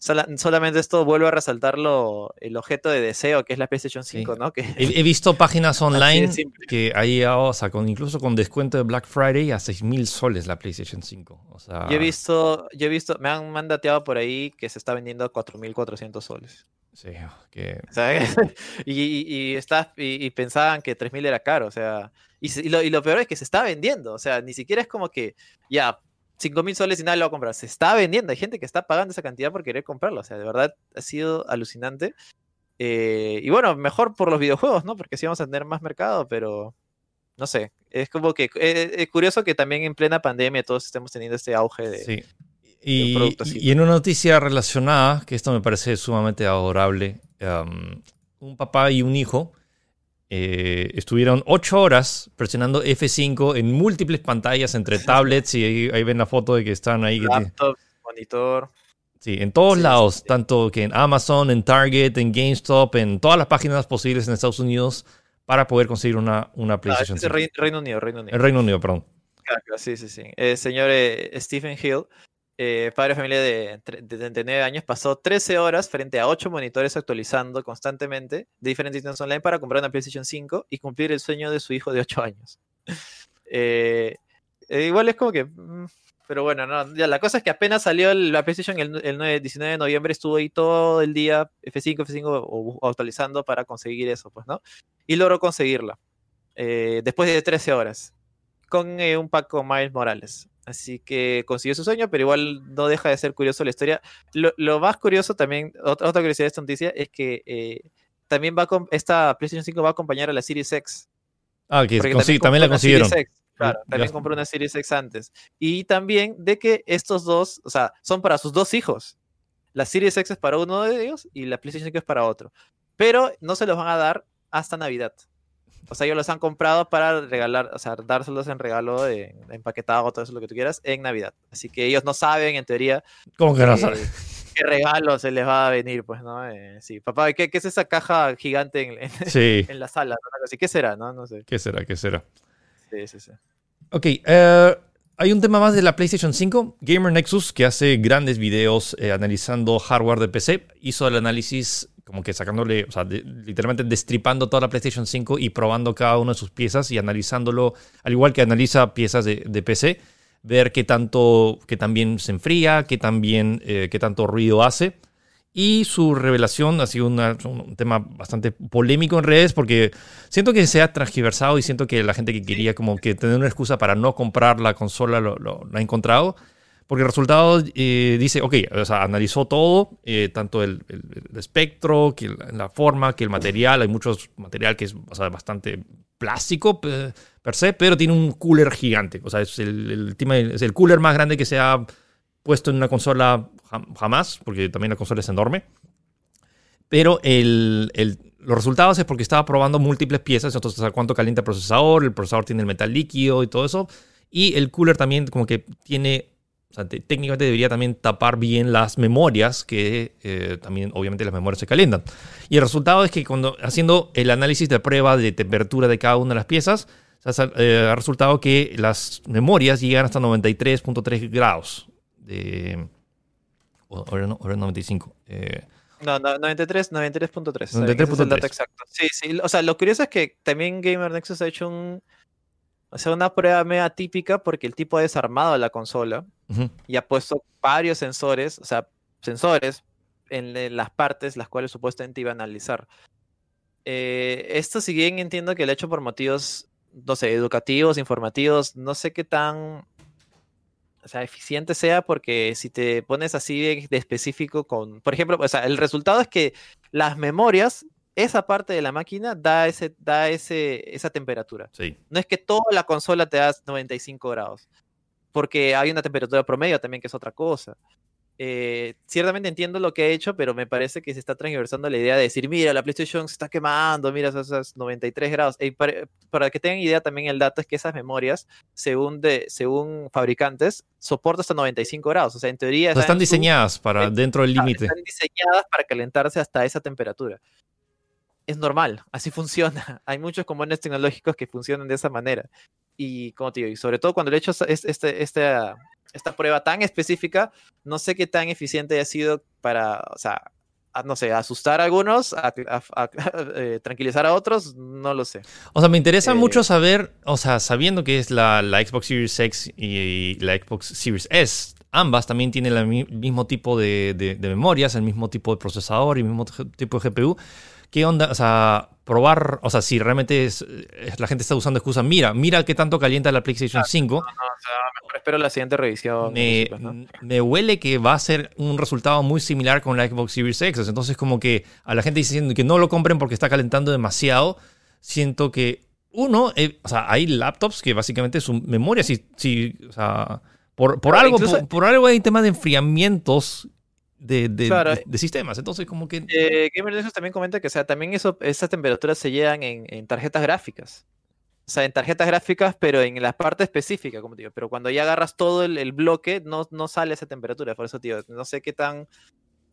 sola- solamente esto vuelve a resaltar lo, el objeto de deseo que es la PlayStation 5, ¿no? Que, He, he visto páginas online que hay, o sea, con, incluso con descuento de Black Friday a 6.000 soles la PlayStation 5. O sea, Yo he visto, yo he visto, me han mandateado por ahí que se está vendiendo a 4.400 soles. Sí, que sea, y, y, y está- y- y pensaban que 3.000 era caro, o sea, y, lo, y lo peor es que se está vendiendo, o sea, ni siquiera es como que, ya, 5.000 soles y nadie lo va a comprar, se está vendiendo, hay gente que está pagando esa cantidad por querer comprarlo, o sea, de verdad ha sido alucinante. Eh, y bueno, mejor por los videojuegos, ¿no? Porque sí vamos a tener más mercado, pero no sé, es como que eh, es curioso que también en plena pandemia todos estemos teniendo este auge de... Sí. Y, en una noticia relacionada, que esto me parece sumamente adorable, um, un papá y un hijo eh, estuvieron ocho horas presionando F5 en múltiples pantallas entre tablets y ahí, ahí ven la foto de que están ahí. que Laptop, monitor. sí, en todos Sí, lados, sí, tanto que en Amazon, en Target, en GameStop, en todas las páginas posibles en Estados Unidos para poder conseguir una, una Ah, PlayStation este es 5. Reino, Reino Unido, Reino Unido. El Reino Unido, perdón. Sí, sí, sí. El señor eh, Stephen Hill, eh, padre de familia de, de 39 años, pasó 13 horas frente a 8 monitores actualizando constantemente de diferentes tiendas online para comprar una PlayStation 5 y cumplir el sueño de su hijo de 8 años. Eh, eh, igual es como que... mm, pero bueno, no, ya, la cosa es que apenas salió la PlayStation el, el 9 19 de noviembre, estuvo ahí todo el día F5, F5 o- o actualizando para conseguir eso, pues, ¿no? Y logró conseguirla. eh, después de 13 horas con eh, un pack con Miles Morales. Así que consiguió su sueño, pero igual no deja de ser curioso la historia. Lo, lo más curioso también, otra, otra curiosidad de esta noticia, es que eh, también va con, esta PlayStation 5 va a acompañar a la Series X. Ah, que porque consi- también, la consiguieron. Series X, Claro, también compró una Series X antes. Y también de que estos dos, o sea, son para sus dos hijos. La Series X es para uno de ellos y la PlayStation 5 es para otro. Pero no se los van a dar hasta Navidad. O sea, ellos los han comprado para regalar, o sea, dárselos en regalo, de, empaquetado, todo eso, lo que tú quieras, en Navidad. Así que ellos no saben, en teoría, ¿Cómo que no eh, sabe? qué regalo se les va a venir, pues, ¿no? Eh, sí, papá, ¿qué, qué es esa caja gigante en, en- Sí. en la sala? así. ¿Qué será, no? No sé. ¿Qué será? ¿Qué será? Sí, sí, sí. Ok, eh, hay un tema más de la PlayStation 5. Gamer Nexus, que hace grandes videos eh, analizando hardware de PC, hizo el análisis como que sacándole, o sea, de- literalmente destripando toda la PlayStation 5 y probando cada una de sus piezas y analizándolo, al igual que analiza piezas de, de PC, ver qué tanto, qué tan bien se enfría, qué tan bien, eh, qué tanto ruido hace. Y su revelación ha sido una- un tema bastante polémico en redes porque siento que se ha transgiversado y siento que la gente que quería como que tener una excusa para no comprar la consola lo, lo- lo ha encontrado. Porque el resultado eh, dice, ok, o sea, analizó todo, eh, tanto el, el- el espectro, que la, forma, que el material. Hay mucho material que es o sea, bastante plástico pe- per se, pero tiene un cooler gigante. O sea, es el, el tema- es el cooler más grande que se ha puesto en una consola jam- jamás, porque también la consola es enorme. Pero el, el- los resultados es porque estaba probando múltiples piezas, entonces a cuánto calienta el procesador, el procesador tiene el metal líquido y todo eso. Y el cooler también como que tiene, o sea, te- técnicamente debería también tapar bien las memorias, que eh, también obviamente las memorias se calientan. Y el resultado es que cuando haciendo el análisis de prueba de temperatura de cada una de las piezas, o sea, eh, ha resultado que las memorias llegan hasta 93.3 grados. De, o- ahora no, ahora 95. Eh, No, no 93, 93.3. ese es el 93.3. dato exacto. Sí, sí. O sea, lo curioso es que también Gamer Nexus ha hecho un. O sea, una prueba media típica porque el tipo ha desarmado la consola y ha puesto varios sensores, o sea, sensores en las partes las cuales supuestamente iba a analizar. Eh, esto, si bien entiendo que lo ha hecho por motivos, no sé, educativos, informativos, no sé qué tan o sea, eficiente sea, porque si te pones así de, de específico con, por ejemplo, o sea, el resultado es que las memorias, esa parte de la máquina da ese, da ese, esa temperatura. Sí. No es que toda la consola te da 95 grados, porque hay una temperatura promedio también que es otra cosa. Eh, ciertamente entiendo lo que he hecho, pero me parece que se está transversando la idea de decir, mira, la PlayStation se está quemando, mira esos 93 grados. Para, para que tengan idea también el dato es que esas memorias, según, de, según fabricantes, soportan hasta 95 grados. O sea, en teoría... O sea, están en su- diseñadas para en- dentro del límite. Están diseñadas para calentarse hasta esa temperatura. Es normal, así funciona. Hay muchos componentes tecnológicos que funcionan de esa manera. Y como te digo, y sobre todo cuando le he hecho esta, este, esta, esta prueba tan específica, no sé qué tan eficiente haya sido para, o sea, no sé, asustar a algunos, a- a- a- eh, tranquilizar a otros, no lo sé. O sea, me interesa Eh, mucho saber, o sea, sabiendo que es la, la Xbox Series X y, la Xbox Series S, ambas también tienen el mismo tipo de, de- de memorias, el mismo tipo de procesador y el mismo tipo de GPU. ¿Qué onda? O sea, probar, o sea, si realmente es- es- la gente está usando excusa, mira, mira qué tanto calienta la PlayStation 5. No, o sea, mejor espero la siguiente revisión. Me, ¿no? me huele que va a ser un resultado muy similar con la Xbox Series X. Entonces, como que a la gente diciendo que no lo compren porque está calentando demasiado, siento que, uno, eh, o sea, hay laptops que básicamente su memoria, si, si o sea, por, por algo, incluso- por, por algo hay tema de enfriamientos de, de- Claro. de- de sistemas. Entonces, como que... Eh, Gamer también comenta que, o sea, también eso, esas temperaturas se llegan en, en tarjetas gráficas. O sea, en tarjetas gráficas, pero en la parte específica, como te digo. Pero cuando ya agarras todo el, el bloque, no, no sale esa temperatura. Por eso, tío, no sé qué tan.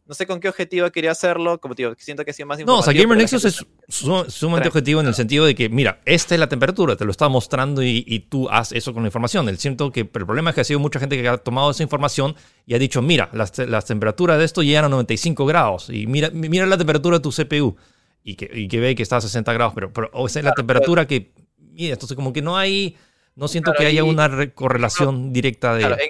No sé con qué objetivo quería hacerlo. Como digo, siento que ha sido más No, o sea, Gamer Nexus es su- sumamente objetivo en el sentido de que, mira, esta es la temperatura, te lo está mostrando y, y tú haz eso con la información. El siento que pero el problema es que ha sido mucha gente que ha tomado esa información y ha dicho, mira, las, las temperaturas de esto llegan a 95 grados y mira, mira la temperatura de tu CPU y que, y que ve que está a 60 grados, pero, pero o esa es la temperatura que, mira, entonces como que no hay, no siento Claro, que haya y- una re- correlación directa de... Claro, en,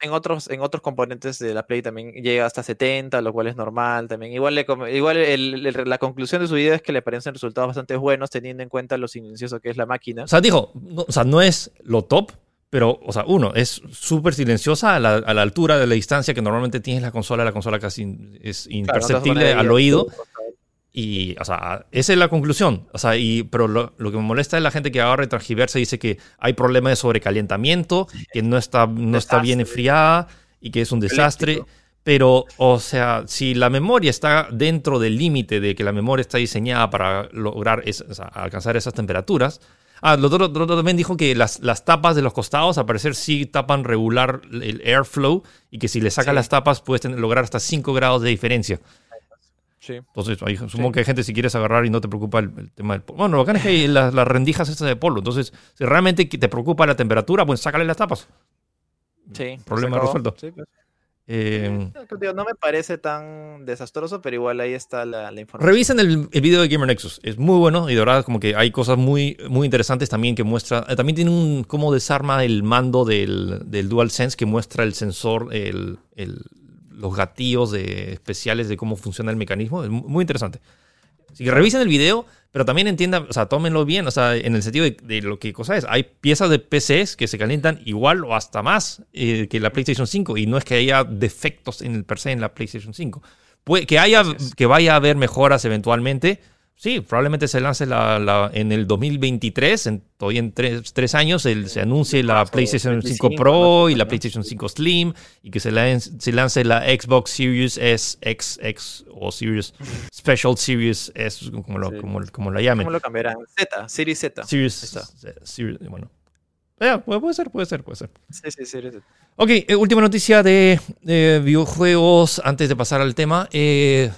en- otros, en otros componentes de la Play también llega hasta 70, lo cual es normal también. Igual, le igual el- el- la conclusión de su video es que le parecen resultados bastante buenos teniendo en cuenta lo silencioso que es la máquina. O sea, dijo, no, o sea, no es lo top, pero, o sea, uno, es súper silenciosa a la, a la altura de la distancia que normalmente tienes la consola. La consola casi es Claro, no imperceptible poner ahí al oído. Y, o sea, esa es la conclusión. O sea, y, pero lo, lo que me molesta es la gente que ahora transgiversa y dice que hay problemas de sobrecalentamiento, que no está, no está bien enfriada y que es un desastre. Eléctrico. Pero, o sea, si la memoria está dentro del límite de que la memoria está diseñada para lograr es- o sea, alcanzar esas temperaturas. Ah, lo otro, lo otro también dijo que las, las tapas de los costados, al parecer, sí tapan regular el airflow y que si le sacas Sí. las tapas puedes tener- lograr hasta 5 grados de diferencia. Sí. Entonces, ahí supongo Sí. que hay gente si quieres agarrar y no te preocupa el, el tema del polvo. Bueno, lo que es que hay las, las rendijas estas de polvo. Entonces, si realmente te preocupa la temperatura, pues sácale las tapas. Sí. Problema resuelto. Sí, pues. Eh, no me parece tan desastroso, pero igual ahí está la, información. Revisen el, el, video de Gamer Nexus, es muy bueno y de verdad como que hay cosas muy, muy interesantes también que muestra, eh, también tiene un cómo desarma el mando del, del DualSense que muestra el sensor, el, el, los gatillos de, especiales de cómo funciona el mecanismo, es muy interesante. Así que revisen el video, pero también entiendan, o sea, tómenlo bien, o sea, en el sentido de, lo que cosa es. Hay piezas de PCs que se calientan igual o hasta más eh, que la PlayStation 5 y no es que haya defectos en el per se en la PlayStation 5. Puede, que, haya, que vaya a haber mejoras eventualmente, Sí, probablemente se lance la, en el 2023, en, todavía en tres, años, se anuncie la PlayStation 5 Pro y la PlayStation 5 Slim y que se lance, se lance la Xbox Series S, X, o Series Special Series S, como lo, como, como la llamen. ¿Cómo lo cambiarán? Z, Series Z. Series, bueno. puede, ser, puede ser, puede ser. Sí, sí, Series Z. Ok, eh, última noticia de, videojuegos antes de pasar al tema. Eh,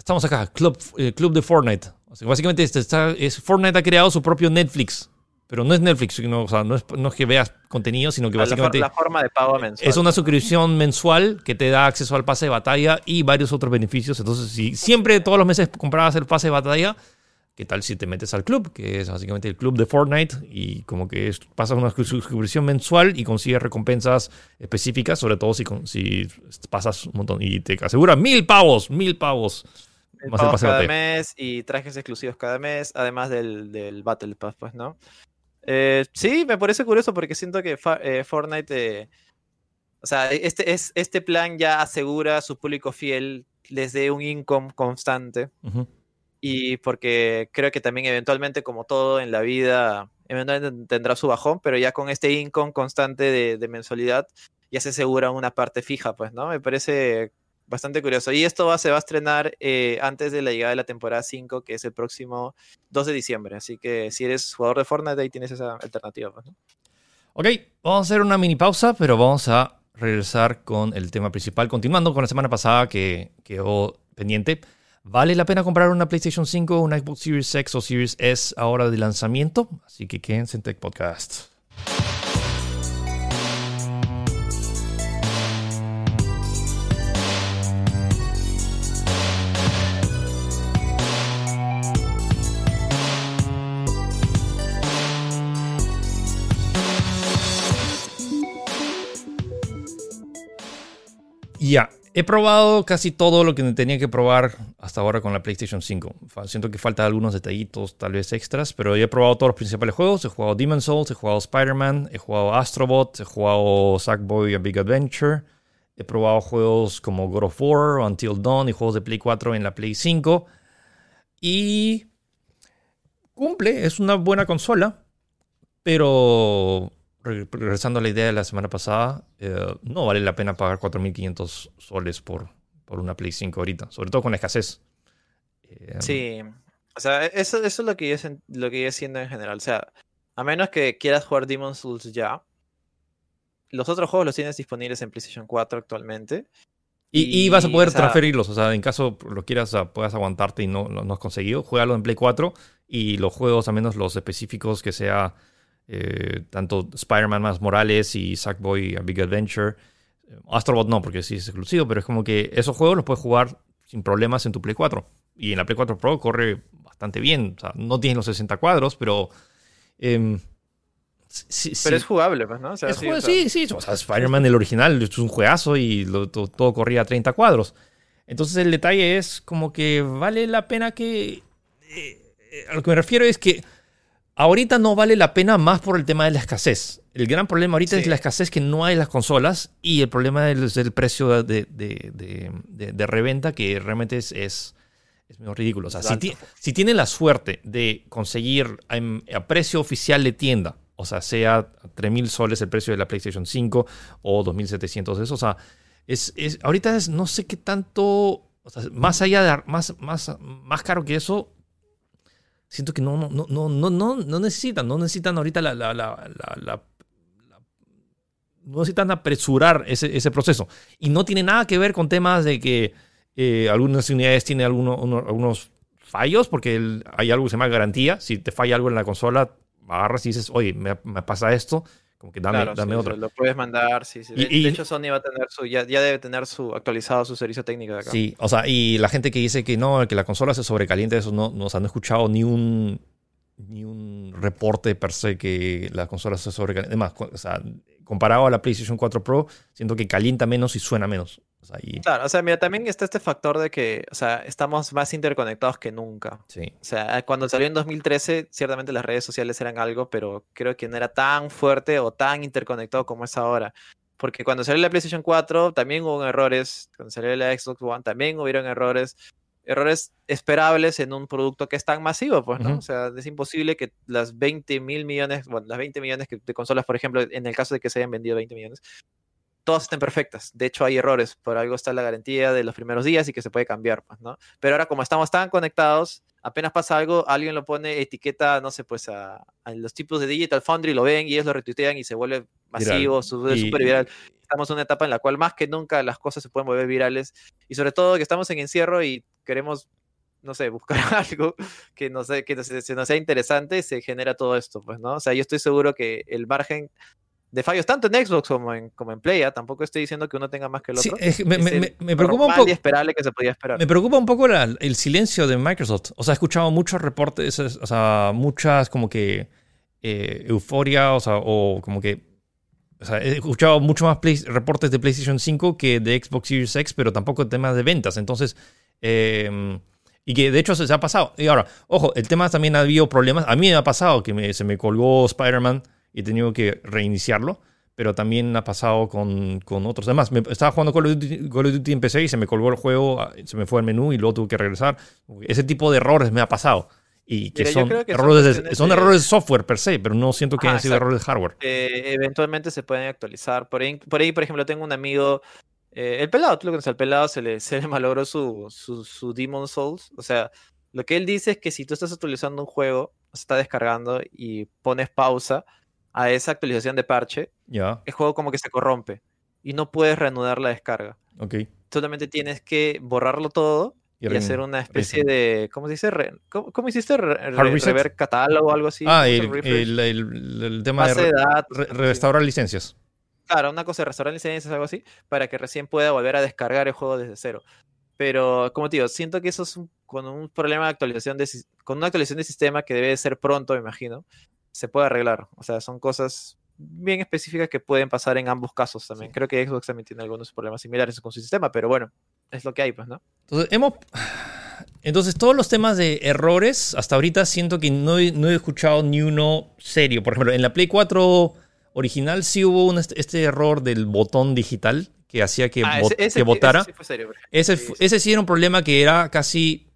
estamos acá, Club, eh, Club de Fortnite básicamente este está, es, Fortnite ha creado su propio Netflix. Pero no es Netflix, sino, o sea, no, es, no es que veas contenido, sino que básicamente. La, forma de pago mensual. Es una suscripción mensual que te da acceso al pase de batalla y varios otros beneficios. Entonces, si siempre todos los meses comprabas el pase de batalla, ¿qué tal si te metes al club? Que es básicamente el club de Fortnite y como que pasas una suscripción mensual y consigues recompensas específicas, sobre todo si, si pasas un montón y te asegura mil pavos, mil pavos cada mes y trajes exclusivos cada mes, además del, Battle Pass, pues, ¿no? Eh, sí, me parece curioso porque siento que eh, Fortnite, eh, o sea, este, es, este plan ya asegura a su público fiel desde un income constante. Y porque creo que también eventualmente, como todo en la vida, eventualmente tendrá su bajón, pero ya con este income constante de, de mensualidad, ya se asegura una parte fija, pues, ¿no? Me parece bastante curioso. Y esto se va a estrenar eh, antes de la llegada de la temporada 5, que es el próximo 2 de diciembre. Así que si eres jugador de Fortnite, ahí tienes esa alternativa. Pues, ok, vamos a hacer una mini pausa, pero vamos a regresar con el tema principal. Continuando con la semana pasada que quedó pendiente. ¿Vale la pena comprar una PlayStation 5, una Xbox Series X o Series S ahora de lanzamiento? Así que quédense en Tech Podcast. Ya, he probado casi todo lo que tenía que probar hasta ahora con la PlayStation 5. Siento que faltan algunos detallitos, tal vez extras, pero he probado todos los principales juegos. He jugado Demon's Souls, he jugado Spider-Man, he jugado Astrobot, he jugado Sackboy A Big Adventure. He probado juegos como God of War, Until Dawn y juegos de Play 4 en la Play 5. Y cumple, es una buena consola, pero regresando a la idea de la semana pasada, eh, no vale la pena pagar 4.500 soles por, por una Play 5 ahorita, sobre todo con la escasez. Eh, sí, o sea, eso, eso es lo que, yo, lo que yo siento en general. O sea, a menos que quieras jugar Demon's Souls ya, los otros juegos los tienes disponibles en PlayStation 4 actualmente. Y, vas a poder transferirlos, o sea, en caso lo quieras, puedas aguantarte y no, no, has conseguido, juégalo en Play 4 y los juegos, a menos los específicos que sea eh, tanto Spider-Man más Morales y Sackboy A Big Adventure. Eh, Astrobot no, porque sí es exclusivo, pero es como que esos juegos los puedes jugar sin problemas en tu Play 4. Y en la Play 4 Pro corre bastante bien. O sea, no tienes los 60 cuadros, pero... Em, pero es jugable, pues, ¿no? sí, sí, O sea, Spider-Man, el original, es un juegazo y todo, corría a 30 cuadros. Entonces el detalle es como que vale la pena que... Eh, a lo que me refiero es que Ahorita no vale la pena más por el tema de la escasez. El gran problema ahorita es la escasez que no hay en las consolas y el problema es el precio de, de, reventa que realmente es, es, medio ridículo. O sea, si, si tienen la suerte de conseguir a, precio oficial de tienda, o sea, sea 3.000 soles el precio de la PlayStation 5 o 2.700 eso, o sea, es, es, ahorita es no sé qué tanto, más allá de, más, más, más caro que eso, siento que no, no, no, no, no, no necesitan, no necesitan ahorita la, la, la, la no necesitan apresurar ese, ese, proceso. Y no tiene nada que ver con temas de que eh, algunas unidades tienen algunos, algunos fallos, porque hay algo que se llama garantía. Si te falla algo en la consola, agarras y dices, oye, me, me, pasa esto, Como que dame, Claro, dame sí, otro. lo puedes mandar, sí, sí. Y- De, y- de hecho, Sony va a tener su, ya, ya debe tener su actualizado su servicio técnico de acá. Sí, o sea, y la gente que dice que no, que la consola se sobrecalienta, eso no, no, o sea, no he escuchado ni un ni un reporte per se que la consola se sobrecalienta. Además, cu- o sea, comparado a la PlayStation 4 Pro, siento que calienta menos y suena menos. O sea, y, Claro, o sea, mira, también está este factor de que, o sea, estamos más interconectados que nunca. sí. O sea, cuando salió en 2013, ciertamente las redes sociales eran algo, pero creo que no era tan fuerte o tan interconectado como es ahora. Porque cuando salió la PlayStation 4 también hubo errores, cuando salió la Xbox One también hubieron errores, errores esperables en un producto que es tan masivo, pues, ¿no? O sea, es imposible que las 20 mil millones, bueno, las 20 millones de consolas, por ejemplo, en el caso de que se hayan vendido 20 millones, todas estén perfectas. De hecho, hay errores. Por algo está la garantía de los primeros días y que se puede cambiar, pues, ¿no? Pero ahora, como estamos tan conectados, apenas pasa algo, alguien lo pone, etiqueta, no sé, pues a, a los tipos de Digital Foundry, lo ven y ellos lo retuitean y se vuelve masivo, súper viral. Estamos en una etapa en la cual más que nunca las cosas se pueden volver virales y sobre todo que estamos en encierro y queremos, no sé, buscar algo que nos, que nos, se nos sea interesante se genera todo esto, pues, ¿no? O sea, yo estoy seguro que el margen de fallos tanto en Xbox como en, como en Play, ¿ah? tampoco estoy diciendo que uno tenga más que el Sí, otro. es me, es me- el me- preocupa un poco. que se podía esperar. Me preocupa un poco la- el silencio de Microsoft. O sea, he escuchado muchos reportes, es- o sea, muchas como que eh, euforia, o sea, o como que. O sea, he escuchado mucho más play- reportes de PlayStation 5 que de Xbox Series X, pero tampoco temas de ventas. Entonces, eh, y que de hecho se, se ha pasado. Y ahora, ojo, el tema también ha habido problemas. A mí me ha pasado que me- se me colgó Spider-Man y he tenido que reiniciarlo. Pero también ha pasado con, con otros. Además, me, estaba jugando Call of, Duty, Call of Duty en PC y se me colgó el juego, ah, se me fue el menú y luego tuve que regresar. Ese tipo de errores me ha pasado. Y que Mira, son, creo que son errores, de, son de- errores de software per se, pero no siento que Ajá, hayan sido errores de hardware. Eh, eventualmente se pueden actualizar. Por ahí, por ahí, por ejemplo, tengo un amigo, eh, el pelado, tú lo conoces, al pelado se le, se le malogró su, su, su Demon Souls. O sea, lo que él dice es que si tú estás actualizando un juego, se está descargando y pones pausa a esa actualización de parche, Ya, el juego como que se corrompe y no puedes reanudar la descarga. ok. Solamente tienes que borrarlo todo y, rein- hacer una especie de. ¿Cómo se dice? Re- ¿cómo, cómo hiciste? Re- re- rever catálogo o algo así. Ah, ¿Cómo se el, el, el- el tema de base de re- restaurar licencias. Claro, una cosa de restaurar licencias, algo así, para que recién pueda volver a descargar el juego desde cero. Pero, como te digo, siento que eso es un- con un problema de actualización de con una actualización de sistema que debe de ser pronto, me imagino, se puede arreglar. O sea, son cosas bien específicas que pueden pasar en ambos casos también. Sí. Creo que Xbox también tiene algunos problemas similares con su sistema, pero bueno, es lo que hay, pues, ¿no? Entonces, hemos. Entonces, todos los temas de errores, hasta ahorita siento que no he, no he escuchado ni uno serio. Por ejemplo, en la Play 4 original sí hubo un, este, error del botón digital que hacía que, Ah, bot- ese, ese- que botara. ese sí fue serio, por ejemplo. Ese, Sí, fu- sí. ese sí era un problema que era casi.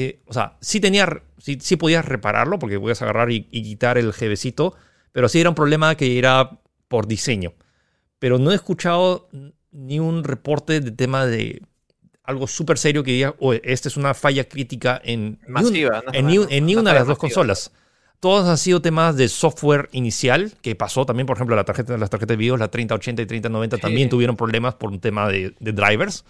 Eh, o sea, sí tenía. Sí, sí podías repararlo porque podías agarrar y, y quitar el jevecito. Pero sí era un problema que era por diseño. Pero no he escuchado ni un reporte de tema de algo súper serio que diga, oye, esta es una falla crítica en, un- Masiva, ¿no? en, ni, en ni una de las dos masiva. consolas. Todos han sido temas de software inicial, que pasó también, por ejemplo, la tarjeta, las tarjetas de video, la 3080 y 3090 también tuvieron problemas por un tema de, de drivers.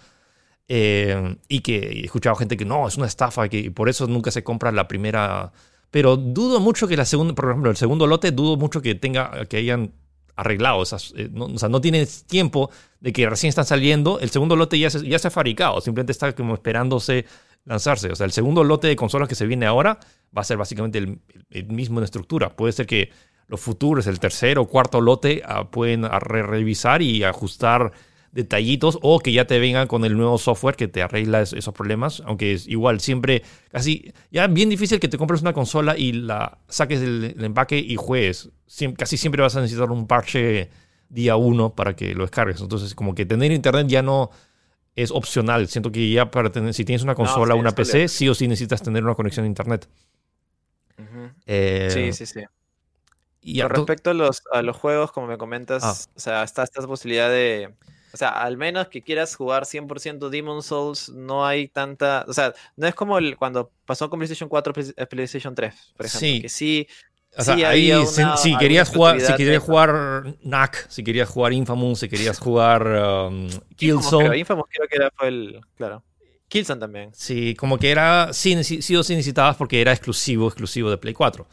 Eh, y que he escuchado gente que no, es una estafa, que por eso nunca se compra la primera. Pero dudo mucho que la segunda, por ejemplo, el segundo lote, dudo mucho que tenga, que hayan arreglado esas. eh, no, o sea, no tienes tiempo de que recién están saliendo. El segundo lote ya se, ya se ha fabricado, simplemente está como esperándose lanzarse. O sea, el segundo lote de consolas que se viene ahora va a ser básicamente el, el mismo en estructura. Puede ser que los futuros, el tercer o cuarto lote, ah, pueden re- revisar y ajustar detallitos o que ya te vengan con el nuevo software que te arregla es- esos problemas, aunque es igual siempre casi ya bien difícil que te compres una consola y la saques del, del empaque y juegues. Siem- casi siempre vas a necesitar un parche día uno para que lo descargues. Entonces, como que tener internet ya no es opcional. Siento que ya para tener, si tienes una consola o sí, una PC, sí o sí necesitas tener una conexión a internet. Eh, Sí, sí, sí. y Con respecto a los, a los juegos, como me comentas, Ah. o sea, está esta posibilidad de. O sea, al menos que quieras jugar 100% Demon Souls, no hay tanta. O sea, no es como el, cuando pasó con PlayStation 4, Play- eh, PlayStation 3, por ejemplo. Sí. Que sí. O sea, Sí, ahí una- si querías jugar, si querías jugar NAC, si querías jugar Infamous, si querías jugar um, creo, Killzone, Infamous creo que era, fue el. Claro. Killzone también. sí, como que era, sí, sí o sí necesitabas porque era exclusivo, exclusivo de Play 4.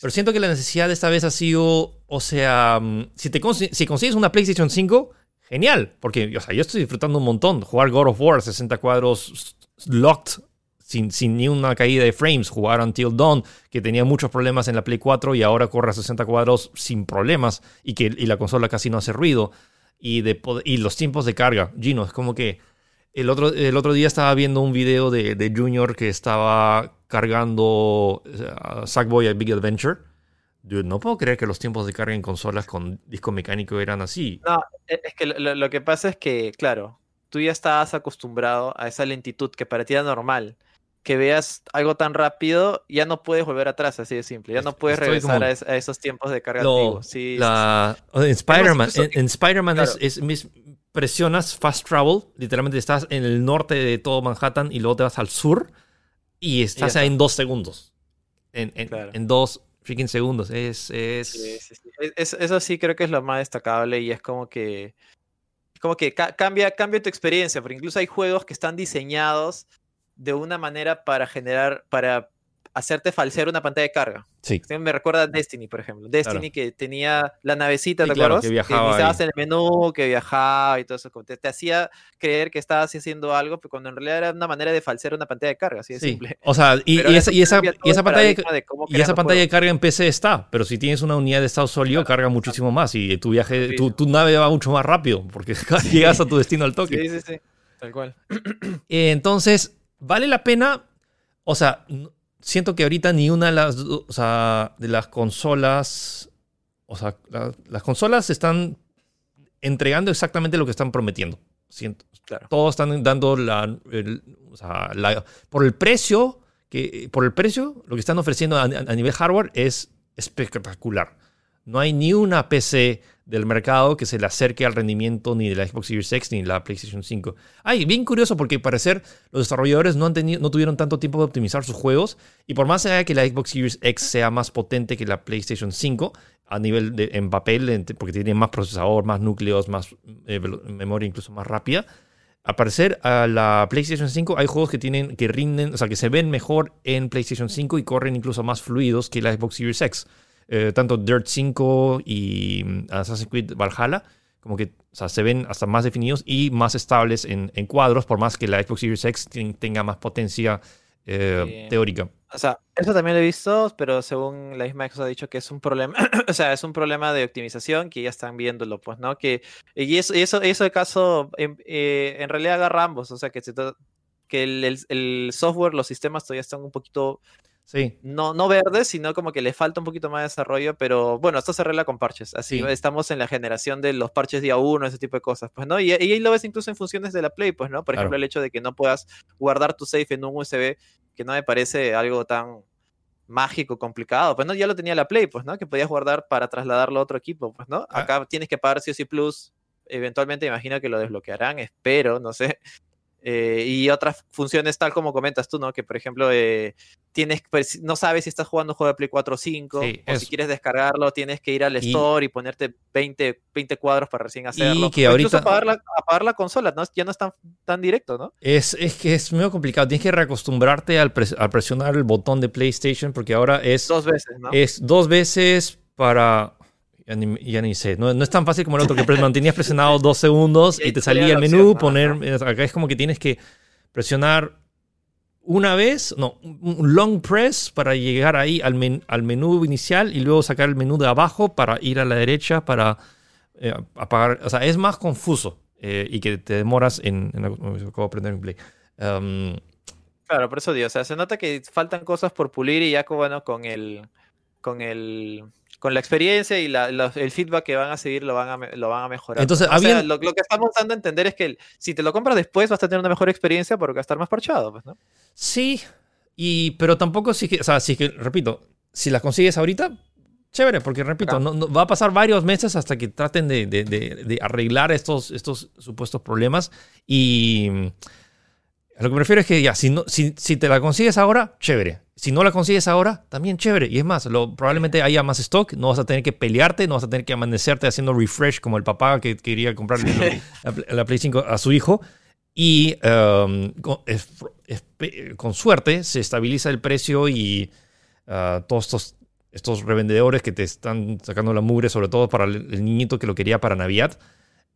Pero siento que la necesidad de esta vez ha sido, o sea, mm, si, te si consigues una PlayStation 5, genial, porque o sea, yo estoy disfrutando un montón. Jugar God of War 60 cuadros locked, sin, sin ni una caída de frames. Jugar Until Dawn, que tenía muchos problemas en la Play 4 y ahora corre a 60 cuadros sin problemas y que y la consola casi no hace ruido. Y, de, y los tiempos de carga, Gino, es como que el otro, el otro día estaba viendo un video de, de Junior que estaba cargando uh, Sackboy a Big Adventure. No puedo creer que los tiempos de carga en consolas con disco mecánico eran así. No, e, es que lo, que pasa es que, claro, tú ya estabas acostumbrado a esa lentitud que para ti era normal. Que veas algo tan rápido, ya no puedes volver atrás, así de simple. Ya no puedes regresar a, esos tiempos de carga antiguos. Sí, en Spider-Man, en, Spider-Man es, es, presionas fast travel, literalmente estás en el norte de todo Manhattan y luego te vas al sur y estás ahí en dos segundos. En, en, dos freaking segundos. Es, es... eso sí creo que es lo más destacable y es como que como que cambia, cambia tu experiencia, porque incluso hay juegos que están diseñados de una manera para generar, para hacerte falsear una pantalla de carga. Sí. Me recuerda a Destiny, por ejemplo. Destiny que tenía la navecita, ¿te acuerdas? Que viajaba. Que estabas en el menú, que viajaba y todo eso. Te, te, hacía creer que estabas haciendo algo, pero cuando en realidad era una manera de falsear una pantalla de carga, así de simple. O sea, y, esa, y esa, y esa pantalla, de y esa pantalla de carga en PC está, pero si tienes una unidad de estado sólido, carga muchísimo más y tu viaje, tu, tu, nave va mucho más rápido porque llegas a tu destino al toque. Sí, sí, sí. Tal cual. Entonces, vale la pena. O sea, siento que ahorita ni una de las, o sea, de las consolas, o sea, las consolas están entregando exactamente lo que están prometiendo. Siento. Claro. Todos están dando la, o sea, la, por el precio que por el precio lo que están ofreciendo a nivel hardware es espectacular. No hay ni una PC del mercado que se le acerque al rendimiento ni de la Xbox Series X ni de la PlayStation 5. Ay, bien curioso porque parecer los desarrolladores no, han tenido, no tuvieron tanto tiempo de optimizar sus juegos y por más que la Xbox Series X sea más potente que la PlayStation 5 a nivel de en papel porque tiene más procesador, más núcleos, más eh, memoria incluso más rápida, a parecer a la PlayStation 5 hay juegos que tienen que rinden, o sea, que se ven mejor en PlayStation 5 y corren incluso más fluidos que la Xbox Series X. Eh, tanto Dirt 5 y mm, Assassin's Creed Valhalla, como que se ven hasta más definidos y más estables en, cuadros, por más que la Xbox Series X tenga más potencia eh, teórica. O sea, eso también lo he visto, pero según la misma Xbox ha dicho que es un problema, o sea, es un problema de optimización que ya están viéndolo, pues, ¿no? Que, y eso, eso, eso de caso, en, eh, en realidad agarra ambos, o sea, que, que el, el, software, los sistemas todavía están un poquito Sí. No, no verde, sino como que le falta un poquito más de desarrollo, pero bueno, esto se arregla con parches. Así estamos en la generación de los parches día uno, ese tipo de cosas, pues, ¿no? Y, ahí lo ves incluso en funciones de la Play, pues, ¿no? Por ejemplo, el hecho de que no puedas guardar tu safe en un USB, que no me parece algo tan mágico, complicado, pues, ¿no? Ya lo tenía la Play, pues, ¿no? Que podías guardar para trasladarlo a otro equipo, pues, ¿no? Ah. Acá tienes que pagar COC Plus, eventualmente imagino que lo desbloquearán, espero, no sé. Eh, y otras funciones tal como comentas tú, ¿no? Que por ejemplo, eh, tienes, pues, no sabes si estás jugando un juego de Play 4 o 5, o si quieres descargarlo, tienes que ir al store y ponerte 20, 20 cuadros para recién hacerlo. Y que ahorita... apagar la, apagar la consola, ¿no? ya no es tan, tan directo, ¿no? Es, es que es muy complicado, tienes que reacostumbrarte al, al presionar el botón de PlayStation porque ahora es... Dos veces, ¿no? Es dos veces para ya ni, sé. No, es tan fácil como el otro, que mantenías presionado dos segundos y, te salía el menú, poner... Acá es como que tienes que presionar una vez, no, un long press para llegar ahí al, al menú inicial y luego sacar el menú de abajo para ir a la derecha para eh, apagar. O sea, es más confuso eh, y que te demoras en... en de aprender en Play. Um, claro, por eso digo, o sea, se nota que faltan cosas por pulir y ya bueno, con el... Con el con la experiencia y el feedback que van a seguir lo van a, lo van a mejorar. Entonces, lo, que estamos dando a entender es que si te lo compras después vas a tener una mejor experiencia porque va a estar más parchado, pues, ¿no? Sí, y, pero tampoco si que, o sea, si que, repito, si las consigues ahorita, chévere, porque repito, no, va a pasar varios meses hasta que traten de, de, de, arreglar estos, estos supuestos problemas y a lo que me refiero es que ya, si, no, si, si te la consigues ahora, chévere. Si no la consigues ahora, también chévere. Y es más, lo, probablemente haya más stock, no vas a tener que pelearte, no vas a tener que amanecerte haciendo refresh como el papá que quería comprar la, Play 5 a su hijo. Y um, con, suerte se estabiliza el precio y uh, todos estos estos revendedores que te están sacando la mugre, sobre todo para el, el niñito que lo quería para Navidad.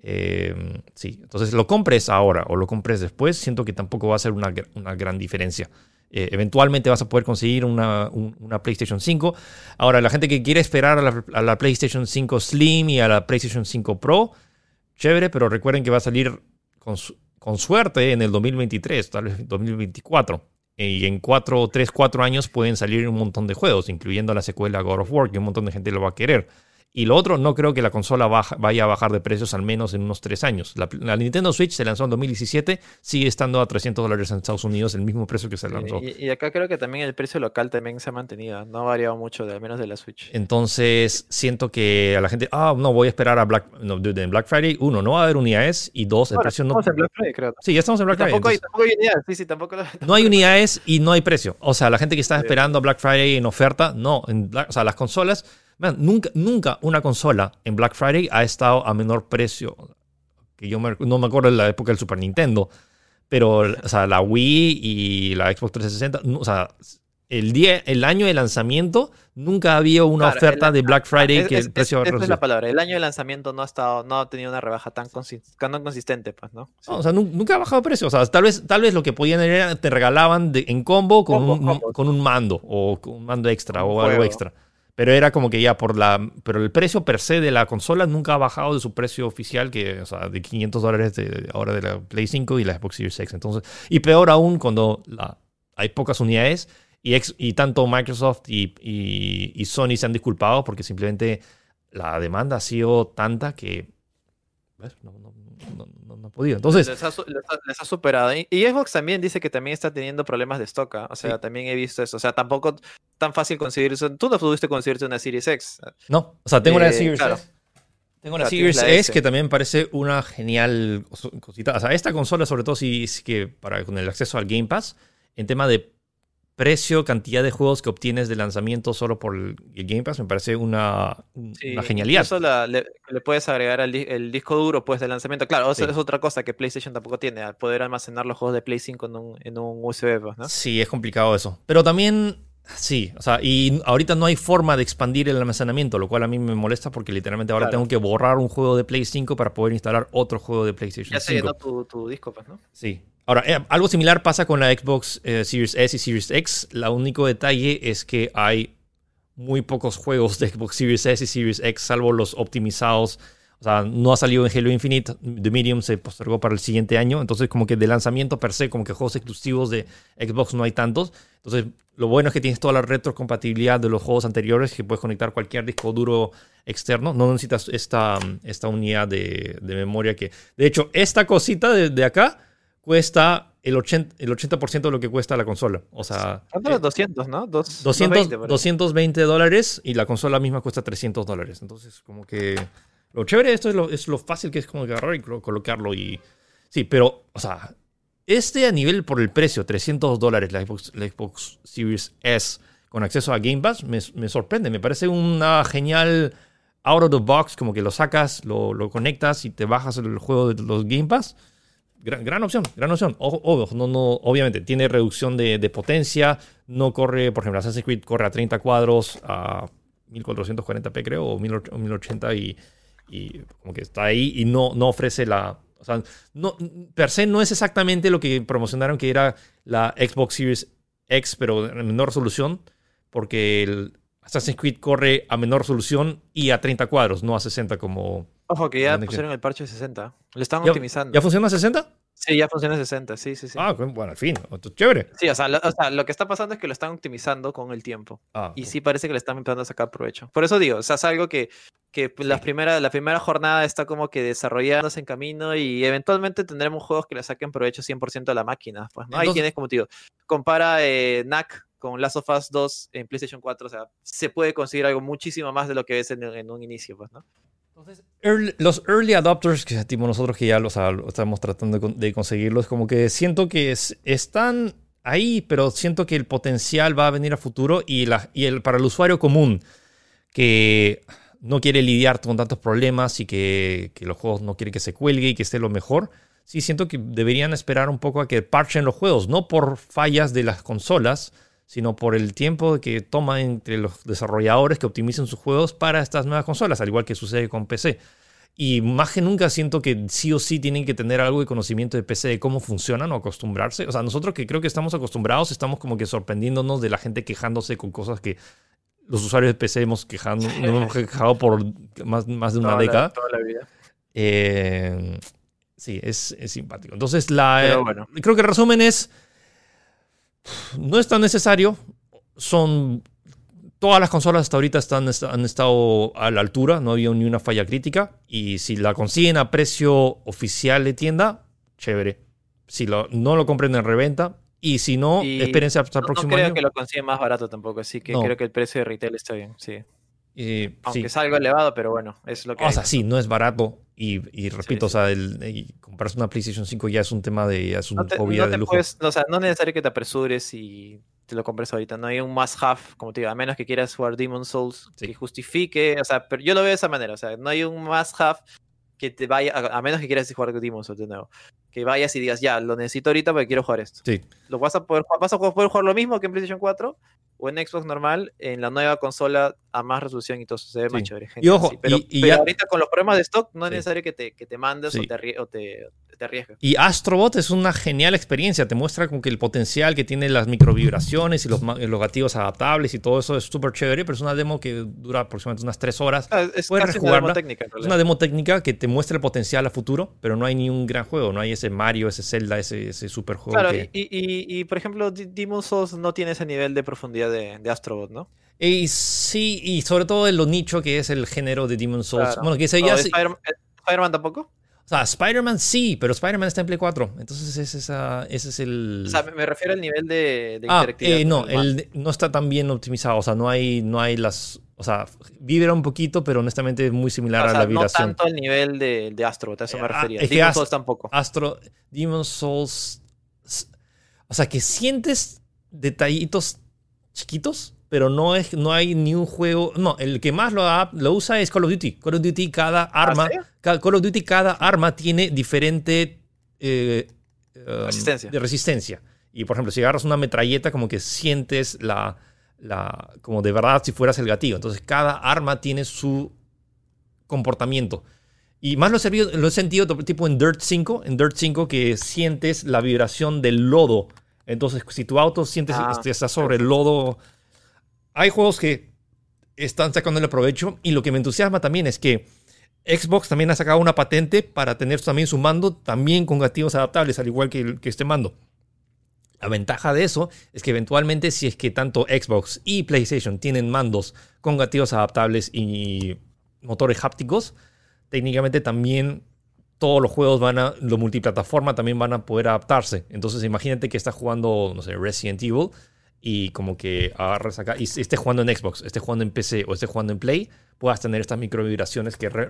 Eh, sí, entonces lo compres ahora o lo compres después, siento que tampoco va a ser una, una gran diferencia. Eh, eventualmente vas a poder conseguir una, un- una PlayStation 5. Ahora, la gente que quiere esperar a la, PlayStation 5 Slim y a la PlayStation 5 Pro, chévere, pero recuerden que va a salir con, con suerte en el 2023, tal vez 2024. Y en 4, 3, 4 años pueden salir un montón de juegos, incluyendo la secuela God of War, que un montón de gente lo va a querer. Y lo otro, no creo que la consola baja- vaya a bajar de precios al menos en unos 3 años. La, la Nintendo Switch se lanzó en 2017, sigue estando a 300 dólares en Estados Unidos, el mismo precio que se lanzó. Y, y acá creo que también el precio local también se ha mantenido. No ha variado mucho, de, al menos de la Switch. Entonces, siento que a la gente, ah, no, voy a esperar a Black, no, en Black Friday, uno, no va a haber unidades, y dos, el precio no... estamos en Black Friday, creo. Sí, ya estamos en Black Friday. Tampoco hay, entonces- tampoco hay unidades, sí, sí, tampoco lo- No hay unidades y no hay precio. O sea, la gente que está Sí. esperando a Black Friday en oferta, no. En Black- o sea, las consolas, man, nunca, nunca una consola en Black Friday ha estado a menor precio. Que yo me- no me acuerdo de la época del Super Nintendo, pero o sea, la Wii y la Xbox 360, no, o sea, el, día, el año de lanzamiento nunca había una Claro, oferta el- de Black Friday Es- que es- el precio es- esa es la palabra. El año de lanzamiento no ha estado, no ha tenido una rebaja tan, consi- tan consistente, pues, ¿no? Sí. No, o sea, nun- nunca ha bajado precio. O sea, tal vez, tal vez lo que podían era te regalaban de- en combo con, Combo, un, combo. con un mando o con un mando extra o algo extra. Pero era como que ya por la. Pero el precio per se de la consola nunca ha bajado de su precio oficial, que, o sea, de 500 dólares de, ahora de la Play 5 y la Xbox Series X. Entonces, y peor aún cuando la, hay pocas unidades y, ex- y tanto Microsoft y, y- y Sony se han disculpado porque simplemente la demanda ha sido tanta que. No, no, no, no- no ha podido. Entonces. les, ha, su- les ha- les ha superado. Y, Xbox también dice que también está teniendo problemas de stock. ¿ah? O sea, Sí. también he visto eso. O sea, tampoco tan fácil conseguirse. Tú no pudiste conseguirte una Series X. No, o sea, tengo una Eh, Series claro. S. Tengo una Series S que también parece una genial cos- cosita. O sea, esta consola, sobre todo si es que para con el acceso al Game Pass, en tema de precio, cantidad de juegos que obtienes de lanzamiento solo por el, Game Pass, me parece una, un- Sí, una genialidad. La- le, le puedes agregar al el disco duro pues, de lanzamiento. Claro, eso Sí. es otra cosa que PlayStation tampoco tiene. Al poder almacenar los juegos de Play 5 en un, en un USB, pues, ¿no? Sí, es complicado eso. Pero también, sí, o sea, y ahorita no hay forma de expandir el almacenamiento, lo cual a mí me molesta porque literalmente ahora Claro. tengo que borrar un juego de Play 5 para poder instalar otro juego de PlayStation Ya se 5. llenó tu, tu disco, pues, ¿no? Sí. Ahora, eh, algo similar pasa con la Xbox eh, Series S y Series X. El único detalle es que hay muy pocos juegos de Xbox Series S y Series X, salvo los optimizados. O sea, no ha salido en Halo Infinite. The Medium se postergó para el siguiente año. Entonces, como que de lanzamiento per se, como que juegos exclusivos de Xbox no hay tantos. Entonces, lo bueno es que tienes toda la retrocompatibilidad de los juegos anteriores, que puedes conectar cualquier disco duro externo. No necesitas esta, esta unidad de, memoria que... De hecho, esta cosita de acá cuesta el 80%, el 80 de lo que cuesta la consola. O sea, ¿Cuánto eh, era? 200, ¿no? Dos- 200, 220 por ahí. 220 dólares y la consola misma cuesta 300 dólares. Entonces, como que lo chévere de esto es lo, es lo fácil que es como agarrar y colo- colocarlo y... Sí, pero, o sea, este a nivel por el precio, 300 dólares la Xbox, la Xbox Series S con acceso a Game Pass, me, me sorprende. Me parece una genial out of the box, como que lo sacas, lo, lo conectas y te bajas el juego de los Game Pass. Gran, opción, gran opción. Ojo, no, no, obviamente, tiene reducción de, de potencia, no corre, por ejemplo, Assassin's Creed corre a 30 cuadros a 1440p creo, o 1080 y, y como que está ahí y no, no ofrece la... O sea, no, per se no es exactamente lo que promocionaron que era la Xbox Series X, pero en menor resolución, porque Assassin's Creed corre a menor resolución y a 30 cuadros, no a 60 como... Ojo, que ya ¿Dónde pusieron el parche de 60. Lo están ¿Ya, optimizando. ¿Ya funciona a 60? Sí, ya funciona a 60, sí, sí, sí. Ah, bueno, al fin, chévere. Sí, o sea, lo, o sea, lo que está pasando es que lo están optimizando con el tiempo. Ah, Y sí parece que le están empezando a sacar provecho. Por eso digo, o sea, es algo que, que la, primera, la primera jornada está como que desarrollándose en camino y eventualmente tendremos juegos que le saquen provecho 100% a la máquina. Pues, ¿no? Ahí Entonces- tienes como digo, compara eh, NAC con Last of Us 2 en PlayStation 4, o sea, se puede conseguir algo muchísimo más de lo que ves en, en un inicio, pues, ¿no? Entonces, los early adopters, que nosotros que ya los ah, estamos tratando de, con- de conseguirlos, como que siento que es- están ahí, pero siento que el potencial va a venir a futuro y el, para el usuario común que no quiere lidiar con tantos problemas y que, que los juegos no quiere que se cuelgue y que esté lo mejor, sí siento que deberían esperar un poco a que parchen los juegos, no por fallas de las consolas, sino por el tiempo que toma entre los desarrolladores que optimicen sus juegos para estas nuevas consolas, al igual que sucede con PC. Y más que nunca siento que sí o sí tienen que tener algo de conocimiento de PC, de cómo funcionan o acostumbrarse. O sea, nosotros que creo que estamos acostumbrados, estamos como que sorprendiéndonos de la gente quejándose con cosas que los usuarios de PC hemos, quejado, hemos quejado por más, más de una década. toda la vida. Eh, sí, es, es, simpático. Entonces, la, bueno. creo que el resumen es, no es tan necesario. Son todas las consolas hasta ahorita están, han estado a la altura, no había ni una falla crítica. Y si la consiguen a precio oficial de tienda, chévere. Si lo, no lo compren en reventa, y si no, Y espérense hasta el No, no próximo creo año. que lo consiguen más barato tampoco, así que No. creo que el precio de retail está bien, sí. Y, Aunque sí. es algo elevado, pero bueno, es lo que O hay. sea, sí, no es barato. Y, y repito, sí. o sea, el, y comprarse una PlayStation 5 ya es un tema de. es un No te, hobby no de lujo. puedes- o sea, no es necesario que te apresures y te lo compres ahorita. No hay un must have, como te digo, a menos que quieras jugar Demon Souls Sí. que justifique. O sea, pero yo lo veo de esa manera. O sea, no hay un must have que te vaya, a, a menos que quieras jugar Demon Souls de nuevo. Que vayas y digas, ya, lo necesito ahorita porque quiero jugar esto. Sí. Lo vas a poder, jugar- vas a poder jugar lo mismo que en PlayStation 4 o en Xbox normal, en la nueva consola a más resolución y todo eso. Se ve más Sí. chévere. Y ojo, sí. pero, y- y pero ya- ahorita con los problemas de stock, no es Sí. necesario que te, que te mandes o te, o te, te arriesgues. Y Astrobot es una genial experiencia. Te muestra como que el potencial que tiene las microvibraciones y los, los gatillos adaptables y todo eso es súper chévere, pero es una demo que dura aproximadamente unas tres horas. Ah, Es Puedes casi una demo técnica. en Es una demo técnica que te muestra el potencial a futuro, pero no hay ni un gran juego. No hay ese Mario, ese Zelda, ese, ese super juego. Claro, que- y, y- y, por ejemplo, D- Demon's Souls no tiene ese nivel de profundidad de, de Astrobot, ¿no? Y sí, y sobre todo en lo nicho que es el género de Demon's Souls. Claro. Bueno, que ese ¿O ya sí- Spider- eh, Spider-Man tampoco? O sea, Spider-Man sí, pero Spider-Man está en Play 4. Entonces es esa, ese es el... O sea, me, refiero al nivel de, de ah, interactividad. eh, no, el no está tan bien optimizado. O sea, no hay, no hay las... O sea, vibra un poquito, pero honestamente es muy similar o sea, a la no vibración. tanto al nivel de, de Astrobot, a eso Eh, me ah, refería. es Demon's Ast- Souls tampoco. Astro, Demon's Souls... O sea, que sientes detallitos chiquitos, pero no, es, no hay ni un juego... No, el que más lo, ha- lo usa es Call of Duty. Call of Duty, cada arma... ¿sí? Ca- Call of Duty, cada arma tiene diferente eh, um, Resistencia. de resistencia. Y por ejemplo, si agarras una metralleta, como que sientes la, la. como de verdad si fueras el gatillo. Entonces, cada arma tiene su comportamiento. Y más lo he, servido- lo he sentido tipo en Dirt 5, en Dirt 5 que sientes la vibración del lodo. Entonces, si tu auto sientes Ah, este, está sobre el lodo, hay juegos que están sacándole provecho y lo que me entusiasma también es que Xbox también ha sacado una patente para tener también su mando también con gatillos adaptables, al igual que, que este mando. La ventaja de eso es que eventualmente si es que tanto Xbox y PlayStation tienen mandos con gatillos adaptables y motores hápticos, técnicamente también todos los juegos van a, lo multiplataforma también van a poder adaptarse. Entonces imagínate que estás jugando, no sé, Resident Evil y como que agarras acá y esté jugando en Xbox, esté jugando en PC o esté jugando en Play, puedas tener estas microvibraciones que re-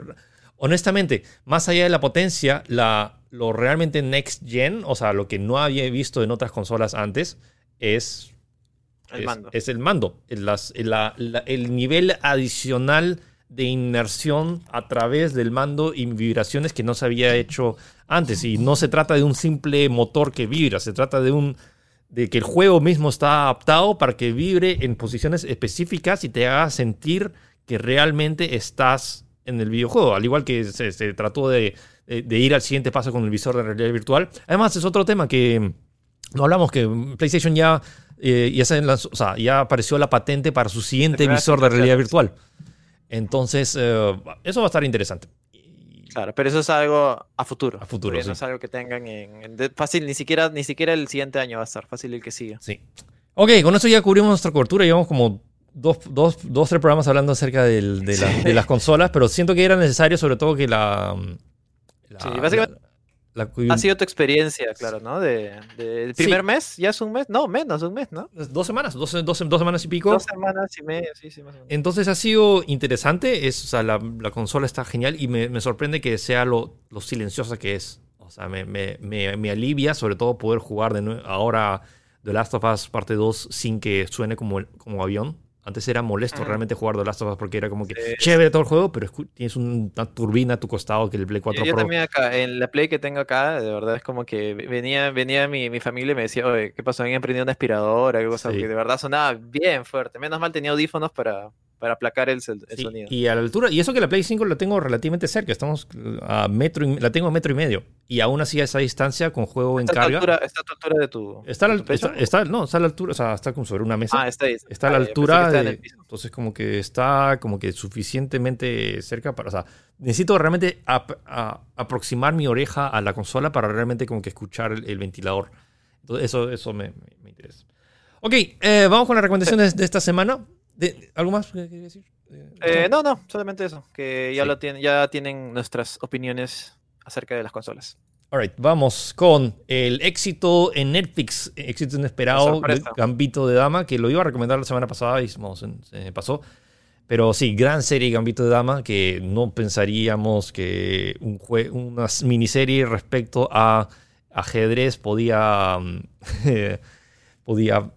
honestamente, más allá de la potencia, la, lo realmente next gen, o sea, lo que no había visto en otras consolas antes, es El es, mando. es el mando. El, las- el- la- la- el nivel adicional de inmersión a través del mando y vibraciones que no se había hecho antes. Y no se trata de un simple motor que vibra, se trata de un de que el juego mismo está adaptado para que vibre en posiciones específicas y te haga sentir que realmente estás en el videojuego. Al igual que se, se trató de, ir al siguiente paso con el visor de realidad virtual. Además, es otro tema que no hablamos que PlayStation ya, eh, ya, se lanzó- o sea, ya apareció la patente para su siguiente visor de realidad virtual. Entonces, eh, eso va a estar interesante. Claro, pero eso es algo a futuro. A futuro, porque sí. No es algo que tengan en, en- de- fácil, ni siquiera, ni siquiera el siguiente año va a estar, fácil el que siga. Sí. Ok, con eso ya cubrimos nuestra cobertura. Llevamos como dos, dos, dos tres programas hablando acerca del- de, la- Sí. de las consolas, pero siento que era necesario, sobre todo que la. la- Sí, básicamente- la- la- Ha sido tu experiencia, claro, ¿no? De, de- ¿El Sí. primer mes? ¿Ya es un mes? No, menos, un mes, ¿no? dos semanas, dos, dos- dos semanas y pico. Dos semanas y media, sí, sí, más o menos. Entonces ha sido interesante. Es, o sea, la, la consola está genial y me, me sorprende que sea lo, lo silenciosa que es. O sea, me, me- me- me alivia sobre todo poder jugar de nuevo ahora The Last of Us parte 2 sin que suene como, como avión. Antes era molesto realmente jugar The Last of Us porque era como que Sí. chévere todo el juego, pero tienes una turbina a tu costado que el Play 4 Yo Pro. también acá, en la Play que tengo acá, de verdad es como que venía, venía mi, mi familia y me decía, oye, ¿qué pasó? ¿Habían prendido una aspiradora? ¿Qué cosa? Sí. Que de verdad sonaba bien fuerte. Menos mal tenía audífonos para, para aplacar el, el Sí, sonido. y a la altura, y eso que la Play 5 la tengo relativamente cerca, estamos a metro y- la tengo a metro y medio, y aún así a esa distancia con juego en ¿Está a, tu carga. altura, ¿Está a tu altura de tu, Está, a la- de tu pecho? está, está- no, está a la altura, o sea, está como sobre una mesa. Ah, está ahí. está a la Ah, altura en de- piso. entonces como que está como que suficientemente cerca para, o sea, necesito realmente ap- a- aproximar mi oreja a la consola para realmente como que escuchar el, el ventilador. Entonces eso, eso me, me- me interesa. Ok, eh, vamos con las recomendaciones de esta semana. De- ¿Algo más que quería decir? Eh, no, no, solamente eso. Que ya, Sí. lo tienen, ya tienen nuestras opiniones acerca de las consolas. Alright, vamos con el éxito en Netflix, éxito inesperado. Gambito de Dama, que lo iba a recomendar la semana pasada y se, pasó. Pero sí, gran serie Gambito de Dama, que no pensaríamos que un jue- una miniserie respecto a ajedrez podía, podía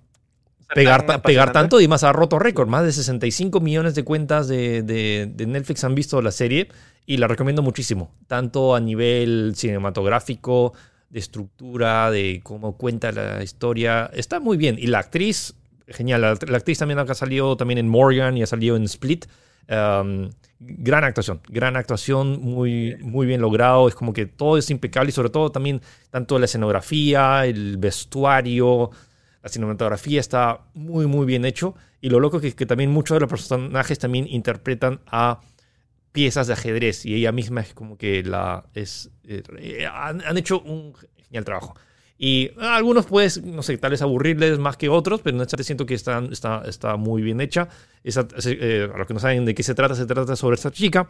pegar, tan pegar tanto y más ha roto récord. Más de 65 millones de cuentas de, de- de Netflix han visto la serie y la recomiendo muchísimo. Tanto a nivel cinematográfico, de estructura, de cómo cuenta la historia. Está muy bien. Y la actriz, genial. La, la actriz también ha salido también en Morgan y ha salido en Split. Um, gran actuación, gran actuación, muy, muy bien logrado. Es como que todo es impecable y sobre todo también tanto la escenografía, el vestuario, la cinematografía está muy, muy bien hecho. Y lo loco es que, también muchos de los personajes también interpretan a piezas de ajedrez. Y ella misma es como que la. Es, eh, han, han hecho un genial trabajo. Y algunos puedes, no sé, tal vez aburrirles más que otros, pero en esta siento que está, está, está muy bien hecha. Esa- eh, a los que no saben de qué se trata, se trata sobre esta chica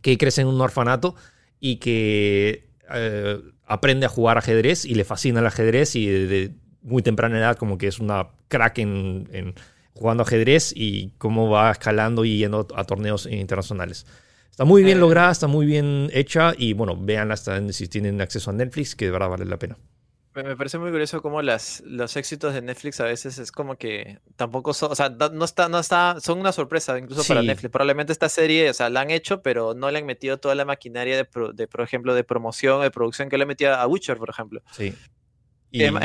que crece en un orfanato y que eh, aprende a jugar ajedrez y le fascina el ajedrez y de, de muy temprana edad como que es una crack en, en jugando ajedrez y cómo va escalando y yendo a torneos internacionales. Está muy bien Eh. lograda, está muy bien hecha y bueno, véanla hasta si tienen acceso a Netflix, que de verdad vale la pena. Me, parece muy curioso cómo las, los éxitos de Netflix a veces es como que tampoco son, o sea, no está, no está, son una sorpresa incluso para. Netflix. Probablemente esta serie, o sea, la han hecho, pero no le han metido toda la maquinaria de, pro- de por ejemplo, de promoción, de producción que le han metido a Witcher, por ejemplo. Sí.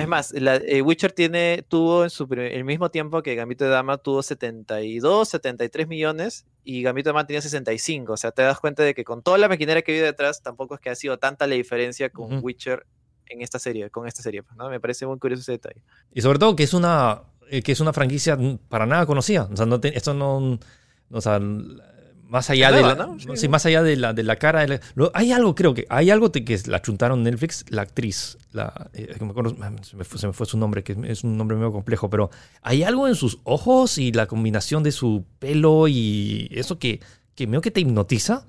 Es más, la, eh, Witcher tiene, tuvo en su, el mismo tiempo que Gambito de Dama tuvo 72, 73 millones y Gambito de Dama tenía 65. O sea, te das cuenta de que con toda la maquinaria que vive detrás, tampoco es que ha sido tanta la diferencia con. Witcher en esta serie, con esta serie. pues, ¿no? Me parece muy curioso ese detalle. Y sobre todo que es una, eh, que es una franquicia para nada conocida. O sea, no te- esto no. O sea, más allá nueva, de la, ¿no? Sí. más allá de la, de la cara. de la- lo- hay algo, creo que. Hay algo te- que la chuntaron Netflix, la actriz. La, eh, me acuerdo- se, me fue, se me fue su nombre, que es- es un nombre medio complejo, pero hay algo en sus ojos y la combinación de su pelo y eso que, que medio que te hipnotiza.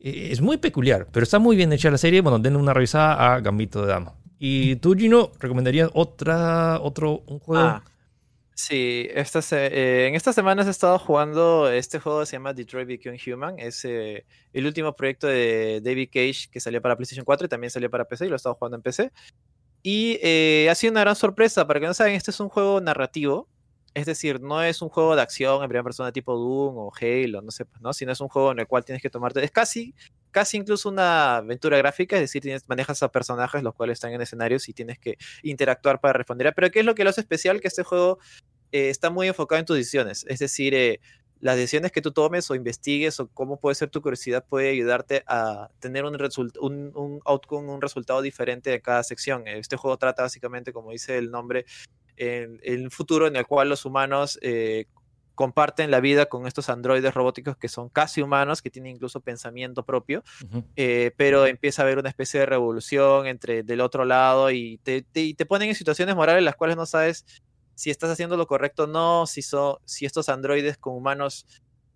Eh, Es muy peculiar, pero está muy bien hecha la serie. Bueno, denle una revisada a Gambito de Dama. Y tú, Gino, recomendarías otra, otro, un juego. Ah, sí, esta eh, en estas semanas he estado jugando este juego que se llama Detroit Become Human. Es eh, el último proyecto de David Cage que salió para PlayStation 4 y también salió para PC y lo he estado jugando en PC. Y eh, ha sido una gran sorpresa. Para que no saben, este es un juego narrativo. Es decir, no es un juego de acción en primera persona tipo Doom o Halo, no sé, pues, ¿no? Sino es un juego en el cual tienes que tomarte. Es casi, casi incluso una aventura gráfica, es decir, manejas a personajes los cuales están en escenarios y tienes que interactuar para responder. Pero ¿qué es lo que lo hace especial? Que este juego eh, está muy enfocado en tus decisiones. Es decir, eh, las decisiones que tú tomes o investigues o cómo puede ser tu curiosidad puede ayudarte a tener un, un, un outcome, un resultado diferente de cada sección. Este juego trata básicamente, como dice el nombre, en un futuro en el cual los humanos eh, comparten la vida con estos androides robóticos que son casi humanos, que tienen incluso pensamiento propio, Ujú. eh, pero empieza a haber una especie de revolución entre del otro lado y te, te- y te ponen en situaciones morales las cuales no sabes si estás haciendo lo correcto o no, si, so- si estos androides con humanos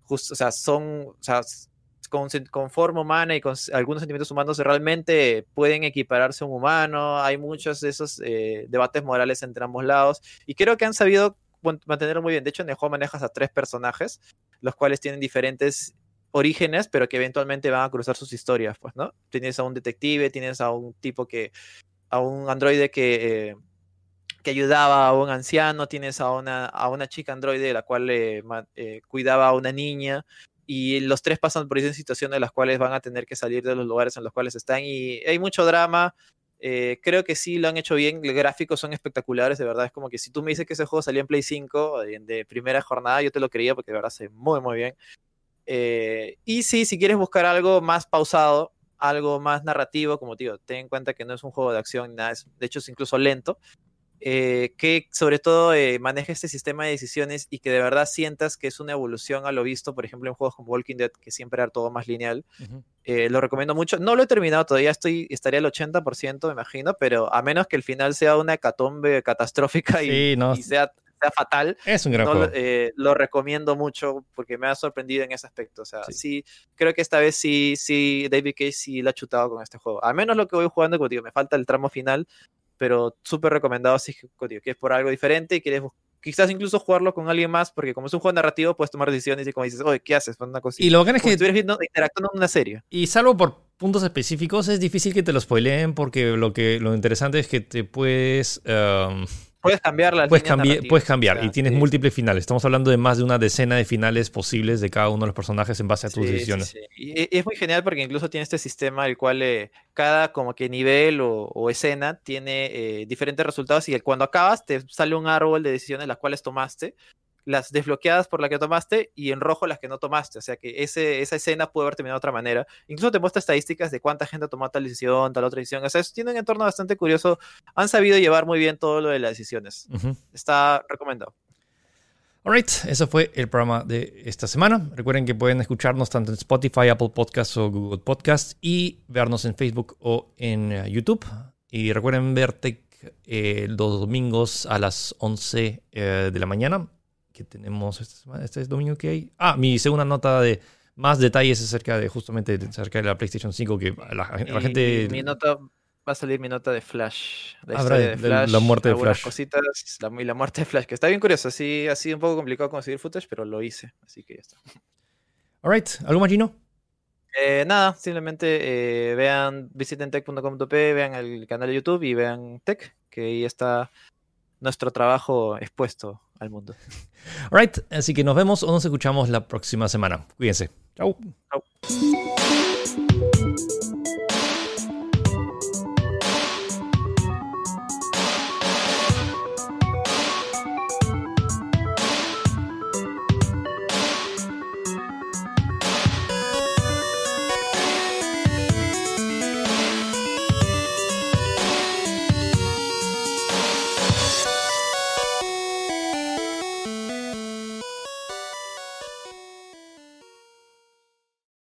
just- o sea, son, o sea, con, con forma humana y con algunos sentimientos humanos realmente pueden equipararse a un humano. Hay muchos de esos eh, debates morales entre ambos lados y creo que han sabido mantenerlo muy bien. De hecho, en el juego manejas a tres personajes, los cuales tienen diferentes orígenes, pero que eventualmente van a cruzar sus historias, pues, ¿no? Tienes a un detective, tienes a un tipo que, a un androide que, eh, que ayudaba a un anciano, tienes a una, a una chica androide la cual eh, cuidaba a una niña, y los tres pasan por esas situaciones en las cuales van a tener que salir de los lugares en los cuales están, y hay mucho drama. Creo que sí lo han hecho bien, los gráficos son espectaculares, de verdad. Es como que si tú me dices que ese juego salió en Play 5 de, primera jornada, yo te lo creía porque de verdad se muy, muy bien. y sí, si quieres buscar algo más pausado, algo más narrativo, como te digo, ten en cuenta que no es un juego de acción, nada, de hecho es incluso lento, eh, que sobre todo eh, maneje este sistema de decisiones y que de verdad sientas que es una evolución a lo visto, por ejemplo, en juegos como Walking Dead, que siempre era todo más lineal. Eh, lo recomiendo mucho. No lo he terminado todavía, estoy, estaría al 80%, me imagino, pero a menos que el final sea una hecatombe catastrófica y, y sea sea fatal. Es un gran eh, Lo recomiendo mucho porque me ha sorprendido en ese aspecto. O sea, sí. creo que esta vez sí, sí, David Cage sí la ha chutado con este juego. Al menos lo que voy jugando, como digo, me falta el tramo final, pero súper recomendado si que es por algo diferente y quieres quizás incluso jugarlo con alguien más, porque como es un juego narrativo, puedes tomar decisiones y como dices, oye, ¿qué haces? Una cosita. Y lo que es que. estuvieras viendo, interactuando en una serie. Y salvo por puntos específicos, es difícil que te lo spoileen, porque lo, que, lo interesante es que te puedes. Um, Puedes cambiar la puedes, cambiar, puedes cambiar y tienes múltiples finales. Estamos hablando de más de una decena de finales posibles de cada uno de los personajes en base a tus decisiones. y es muy genial porque incluso tiene este sistema el cual eh, cada como que nivel o, escena tiene eh, diferentes resultados y cuando acabas te sale un árbol de decisiones las cuales tomaste las desbloqueadas por la que tomaste y en rojo las que no tomaste. O sea que ese, esa escena puede haber terminado de otra manera. Incluso te muestra estadísticas de cuánta gente tomó tal decisión, tal otra decisión. O sea, tiene un entorno bastante curioso. Han sabido llevar muy bien todo lo de las decisiones. Está recomendado. Alright, eso fue el programa de esta semana. Recuerden que pueden escucharnos tanto en Spotify, Apple Podcasts o Google Podcasts y vernos en Facebook o en eh, YouTube. Y recuerden verte eh, los domingos a las 11 eh, de la mañana tenemos este domingo que hay. Ah, mi segunda nota de más detalles acerca de justamente acerca de la PlayStation 5 que la, gente... Mi, nota va a salir mi nota de Flash. La, de Flash, la muerte de Flash. cositas la, y la muerte de Flash, que está bien curioso. Sí, ha sido un poco complicado conseguir footage, pero lo hice, así que ya está. Alright, ¿algo más, Gino? Eh, nada, simplemente eh, vean, visiten tech.com.p, vean el canal de YouTube y vean Tech, que ahí está nuestro trabajo expuesto al mundo. Alright, así que nos vemos o nos escuchamos la próxima semana. Cuídense. Chau.